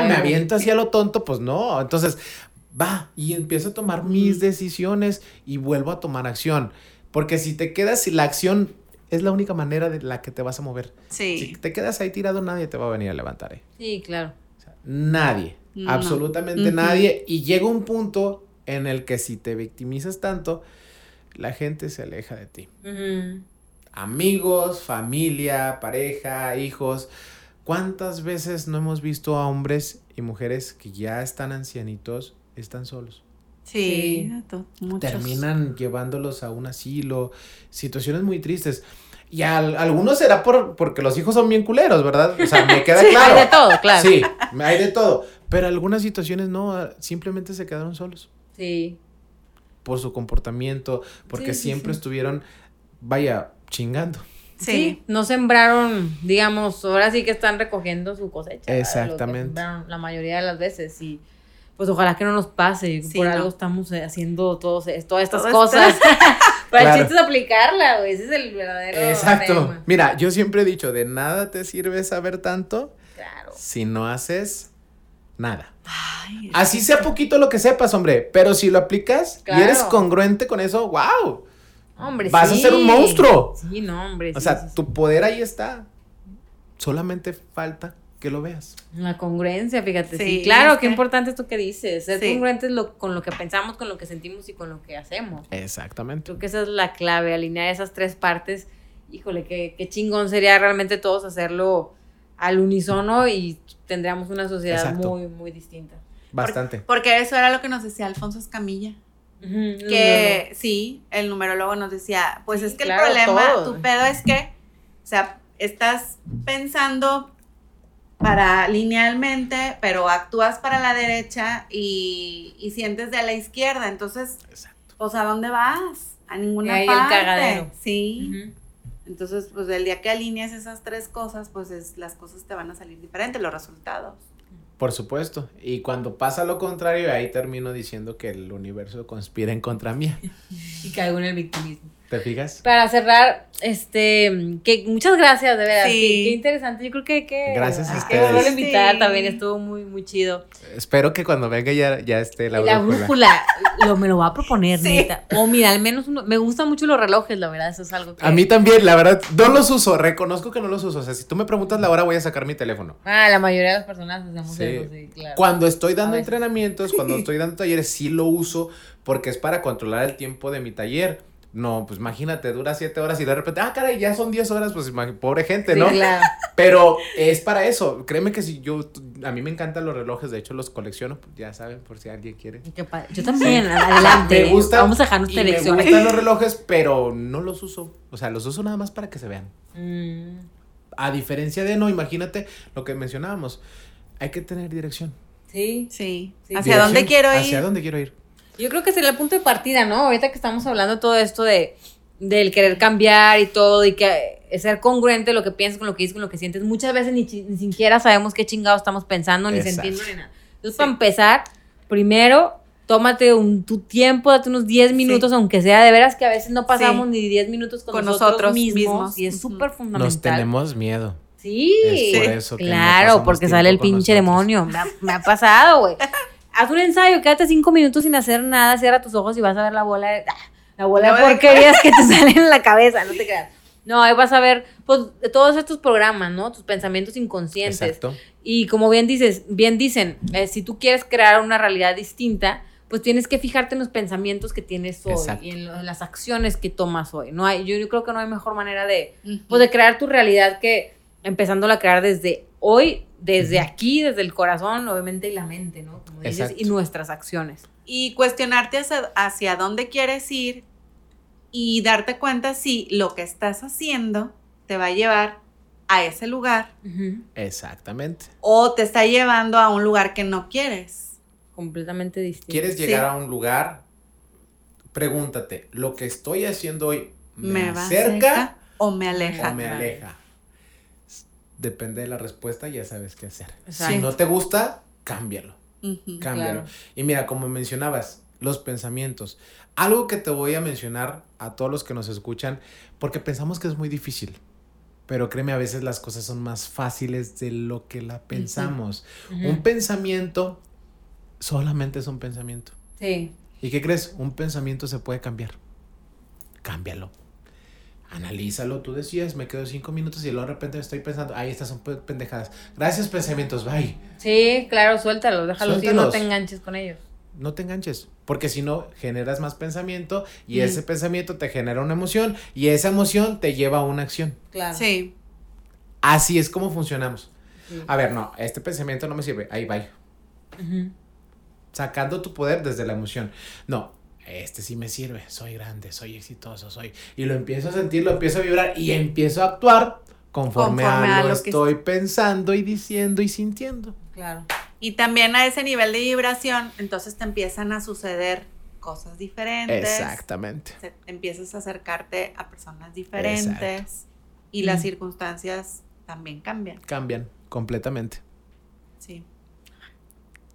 me aviento así a lo tonto, pues no. Entonces, va y empiezo a tomar mis decisiones y vuelvo a tomar acción. Porque si te quedas, la acción es la única manera de la que te vas a mover. Sí. Si te quedas ahí tirado, nadie te va a venir a levantar. ¿eh? Sí, claro. nadie, absolutamente nadie. Y llega un punto en el que si te victimizas tanto, la gente se aleja de ti. Amigos, familia, pareja, hijos. ¿Cuántas veces no hemos visto a hombres y mujeres que ya están ancianitos, están solos? Sí, Terminan llevándolos a un asilo, situaciones muy tristes. Y algunos será por, porque los hijos son bien culeros, ¿verdad? O sea, me queda claro. Hay de todo, claro. Sí, hay de todo. Pero algunas situaciones no, simplemente se quedaron solos. Sí por su comportamiento, porque siempre estuvieron, vaya, chingando. Sí. no sembraron, digamos, ahora sí que están recogiendo su cosecha. Exactamente. La mayoría de las veces y pues ojalá que no nos pase, por algo estamos eh, haciendo todos, todas estas cosas. Para el chiste es aplicarla, güey, ese es el verdadero Exacto. Mira, yo siempre he dicho, de nada te sirve saber tanto claro. si no haces nada. Así sea poquito lo que sepas, hombre, pero si lo aplicas y eres congruente con eso, wow. Hombre, Vas a ser un monstruo. Sí, no, hombre. O sea, tu poder ahí está. Solamente falta que lo veas. La congruencia, fíjate. Sí, claro, qué importante esto que dices. Ser congruentes lo, con lo que pensamos, con lo que sentimos y con lo que hacemos. Exactamente. Creo que esa es la clave, alinear esas tres partes. Híjole, qué, qué chingón sería realmente todos hacerlo al unísono y tendríamos una sociedad muy, muy distinta. Bastante. Porque, eso era lo que nos decía Alfonso Escamilla. que sí, el numerólogo nos decía, pues es que el problema, tu pedo es que, o sea, estás pensando para linealmente, pero actúas para la derecha y, y sientes de la izquierda. Entonces, Exacto. pues ¿a dónde vas? A ninguna parte. Sí. Entonces, pues el día que alineas esas tres cosas, pues es, las cosas te van a salir diferentes, los resultados. Por supuesto. Y cuando pasa lo contrario, ahí termino diciendo que el universo conspira en contra mía. Y caigo en el victimismo. ¿Te fijas? Para cerrar, este, que muchas gracias, de verdad. Sí. Qué, qué interesante. Yo creo que, que Gracias a hay ustedes. Que invitar Sí. también, estuvo muy, muy chido. Espero que cuando venga ya, ya esté la, Y la brújula. brújula, lo, me lo va a proponer, Sí. neta. O mira, al menos uno, me gustan mucho los relojes, la verdad, eso es algo que... A mí también, la verdad, no los uso, reconozco que no los uso. O sea, si tú me preguntas la hora, voy a sacar mi teléfono. Ah, la mayoría de las personas hacemos Sí. eso, sí, claro. Cuando estoy dando entrenamientos, cuando estoy dando talleres, sí lo uso porque es para controlar el tiempo de mi taller. No, pues imagínate, dura siete horas y de repente, ah, caray, ya son 10 horas, pues pobre gente, Sí, ¿no? claro. Pero es para eso. Créeme que si yo, a mí me encantan los relojes, de hecho los colecciono, ya saben, por si alguien quiere. Yo también, adelante. Me Vamos a dejar nuestra y me gustan los relojes, pero no los uso. O sea, los uso nada más para que se vean. Mm, A diferencia de no, imagínate lo que mencionábamos. Hay que tener dirección. sí. Sí. Sí. ¿Hacia dónde quiero ir? ¿Hacia dónde quiero ir? Yo creo que sería el punto de partida, ¿no? Ahorita que estamos hablando todo esto de del querer cambiar y todo y que ser congruente lo que piensas con lo que dices, con lo que sientes. Muchas veces ni, chi- ni siquiera sabemos qué chingados estamos pensando, ni Exacto. sentimos, ni nada. Entonces, para empezar, primero, tómate un, tu tiempo, date unos 10 minutos, aunque sea de veras que a veces no pasamos Sí. ni 10 minutos con, Con nosotros, nosotros mismos, mismos. y es súper fundamental. Nos tenemos miedo. Sí, Es por eso claro, porque sale el pinche nosotros. demonio. Me ha, me ha pasado, güey. Haz un ensayo, quédate cinco minutos sin hacer nada, cierra tus ojos y vas a ver la bola de, ah, la bola La de porquerías que te salen en la cabeza, no te creas. No, ahí vas a ver pues, de todos estos programas, ¿no? Tus pensamientos inconscientes. Exacto. Y como bien dices, bien dicen, eh, si tú quieres crear una realidad distinta, pues tienes que fijarte en los pensamientos que tienes hoy Exacto. y en, lo- en las acciones que tomas hoy. No hay, yo, yo creo que no hay mejor manera de, pues de crear tu realidad que empezándola a crear desde hoy, desde aquí, desde el corazón, obviamente, y la mente, ¿no? Como dices, Exacto. y nuestras acciones. y cuestionarte hacia, hacia dónde quieres ir y darte cuenta si lo que estás haciendo te va a llevar a ese lugar Exactamente. o te está llevando a un lugar que no quieres. Completamente distinto. ¿Quieres Sí. llegar a un lugar? Pregúntate, ¿lo que estoy haciendo hoy me, ¿Me acerca cerca o me aleja? o me aleja? Depende de la respuesta, ya sabes qué hacer. Exacto. Si no te gusta, cámbialo. Cámbialo. Claro. Y mira, como mencionabas, los pensamientos. Algo que te voy a mencionar a todos los que nos escuchan, porque pensamos que es muy difícil. Pero créeme, a veces las cosas son más fáciles de lo que la pensamos. Un pensamiento solamente es un pensamiento. Sí. ¿Y qué crees? Un pensamiento se puede cambiar. Cámbialo. Analízalo. Tú decías, me quedo cinco minutos y luego de repente estoy pensando, ay, estas son pe- pendejadas. Gracias, pensamientos, bye. Sí, claro, suéltalos, déjalos ir, no te enganches con ellos. No te enganches, porque si no, generas más pensamiento y Mm. ese pensamiento te genera una emoción y esa emoción te lleva a una acción. Claro. Sí. Así es como funcionamos. Sí. A ver, no, este pensamiento no me sirve, ahí bye. Sacando tu poder desde la emoción. No, este sí me sirve, soy grande, soy exitoso, soy... Y lo empiezo a sentir, lo empiezo a vibrar y empiezo a actuar conforme, Conforme a a lo, que estoy pensando y diciendo y sintiendo. Claro. Y también a ese nivel de vibración, entonces te empiezan a suceder cosas diferentes. Exactamente. se- empiezas a acercarte a personas diferentes y las Mm. circunstancias también cambian. Cambian completamente. Sí.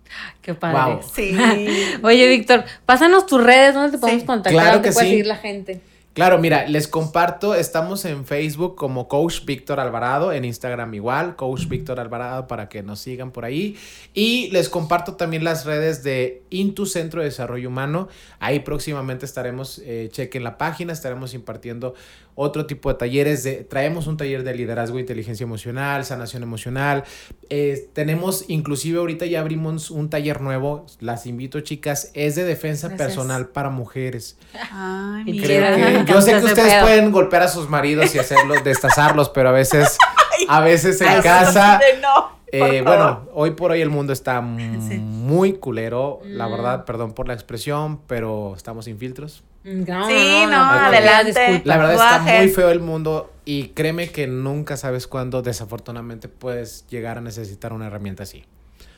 Qué padre. Wow. Sí. Oye, Víctor, pásanos tus redes, ¿dónde te podemos Sí, contactar? claro ¿Dónde que puede sí. seguir la gente? Claro, mira, les comparto, estamos en Facebook como Coach Víctor Alvarado, en Instagram igual, Coach Víctor Alvarado para que nos sigan por ahí. Y les comparto también las redes de Intu Centro de Desarrollo Humano. Ahí próximamente estaremos, eh, chequen la página, estaremos impartiendo otro tipo de talleres. De, traemos un taller de liderazgo, inteligencia emocional, sanación emocional. Eh, tenemos, inclusive ahorita ya abrimos un taller nuevo, las invito chicas, es de defensa Gracias. personal para mujeres. Ay, mira. Creo que, yo sé que ustedes pedo. pueden golpear a sus maridos y hacerlos, destazarlos, pero a veces, a veces en Ay, casa, no, eh, bueno, hoy por hoy el mundo está Sí. muy culero, la Mm. verdad, perdón por la expresión, pero estamos sin filtros. No, Sí, no, adelante. disculpa. La verdad está muy feo el mundo y créeme que nunca sabes cuándo desafortunadamente puedes llegar a necesitar una herramienta así.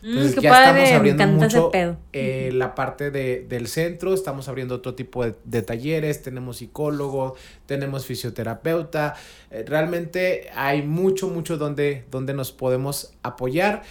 Mm, Entonces qué ya padre, estamos abriendo mucho eh, la parte de- del centro, estamos abriendo otro tipo de, de talleres, tenemos psicólogo, tenemos fisioterapeuta, eh, realmente hay mucho, mucho donde, donde nos podemos apoyar.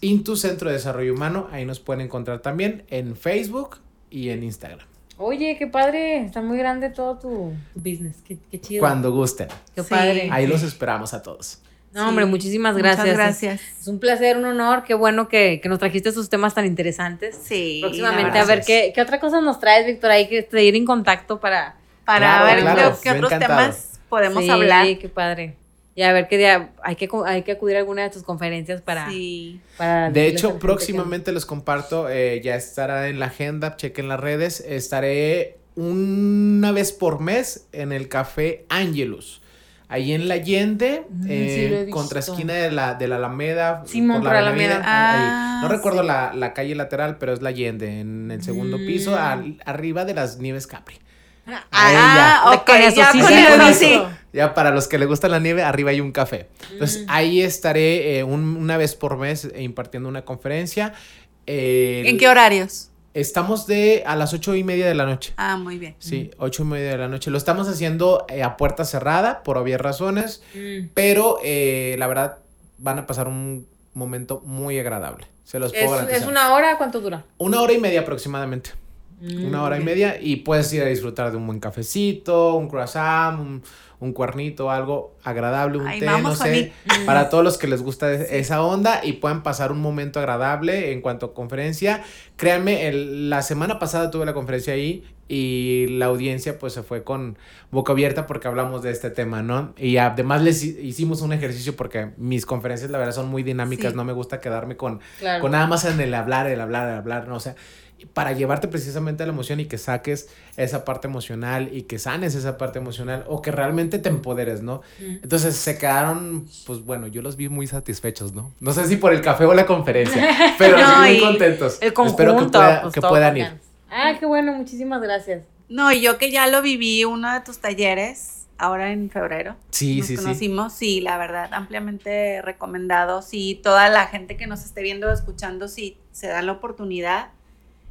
Intu Centro de Desarrollo Humano, ahí nos pueden encontrar también en Facebook y en Instagram, Oye, qué padre. Está muy grande todo tu, tu business. Qué, qué chido. cuando gusten. Qué Sí. padre. Ahí los esperamos a todos. No, hombre, Sí. muchísimas Muchas gracias. gracias. Es, es un placer, un honor. Qué bueno que, que nos trajiste esos temas tan interesantes. Sí. Próximamente, a ver qué, qué otra cosa nos traes, Víctor, ahí que seguir en contacto para. Para Claro, ver claro, qué- otros encantado. temas podemos Sí, hablar. qué padre. Y a ver qué día hay que, hay que acudir a alguna de tus conferencias para. Sí. para De hecho, próximamente les comparto, eh, ya estará en la agenda, chequen las redes, estaré una vez por mes en el café Angelus. Ahí en la Allende, Mm, sí, eh, contra esquina de la, de la Alameda. Simón, por Alameda. ahí. Ah, no recuerdo sí. la, la calle lateral, pero es la Allende, en el segundo Mm. piso, al- arriba de las Nieves Capri. que- Ah, ya. ok, Con eso, ya sí, con sí, eso con sí. eso. Ya para los que les gusta la nieve, arriba hay un café. Mm. Entonces ahí estaré eh, un- una vez por mes eh, impartiendo una conferencia. Eh, ¿En qué horarios? Estamos de a las ocho y media de la noche. Ah, muy bien. Sí, ocho y media de la noche. Lo estamos haciendo eh, a puerta cerrada por obvias razones, Mm. pero eh, la verdad van a pasar un momento muy agradable. Se los puedo ¿Es, garantizar. ¿Es una hora? ¿Cuánto dura? Una hora y media aproximadamente. Mm, Una hora y media y puedes ir a disfrutar de un buen cafecito, un croissant, un, un cuernito, algo agradable, un Ay, té, no sé, para todos los que les gusta es- esa onda y puedan pasar un momento agradable en cuanto a conferencia. Créanme, el- la semana pasada tuve la conferencia ahí y la audiencia pues se fue con boca abierta porque hablamos de este tema, ¿no? Y además les hi- hicimos un ejercicio porque mis conferencias la verdad son muy dinámicas, Sí. no me gusta quedarme con Claro. con nada más en el hablar, el hablar, el hablar, ¿no? O sea, para llevarte precisamente a la emoción y que saques esa parte emocional y que sanes esa parte emocional o que realmente te empoderes, ¿no? Entonces se quedaron, pues bueno, yo los vi muy satisfechos, ¿no? No sé si por el café o la conferencia, pero No, sí muy contentos. El conjunto. Espero que, pueda- pues, que puedan ir. Ah, qué bueno, muchísimas gracias. No, y yo que ya lo viví, uno de tus talleres, ahora en febrero. Sí, nos sí, sí. conocimos, sí. la verdad, ampliamente recomendado. Sí, toda la gente que nos esté viendo o escuchando, si se dan la oportunidad,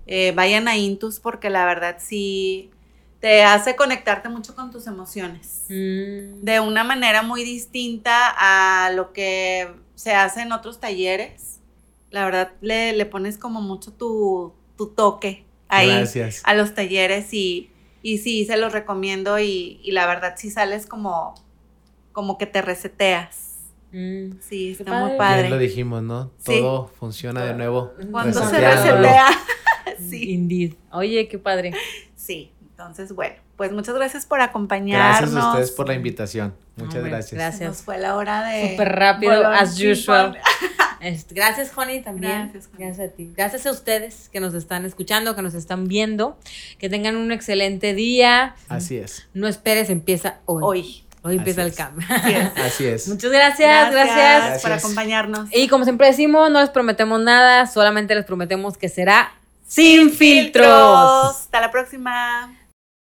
eh, vayan a Intus porque la verdad sí te hace conectarte mucho con tus emociones. Mm. De una manera muy distinta a lo que se hace en otros talleres. La verdad, le, le pones como mucho tu, tu toque ahí Gracias. a los talleres y, y sí, se los recomiendo y, y la verdad sí sales como, como que te reseteas. Mm. Sí, está padre. muy Bien padre. lo dijimos, ¿no? Sí. Todo funciona de nuevo. Cuando se resetea. sí, Indeed. Oye, qué padre. sí. Entonces, bueno, pues muchas gracias por acompañarnos. Gracias a ustedes por la invitación. Muchas Hombre, gracias. gracias. Nos fue la hora de... Súper rápido, as usual. Este, gracias, Juani, también. Gracias, Juani. Gracias a ti. Gracias a ustedes que nos están escuchando, que nos están viendo. Que tengan un excelente día. Así es. No esperes, empieza hoy. Hoy. Hoy empieza Así el cambio. Así es. Así es. Muchas gracias, gracias. por Gracias. acompañarnos. Y como siempre decimos, no les prometemos nada, solamente les prometemos que será sin filtros. Hasta la próxima.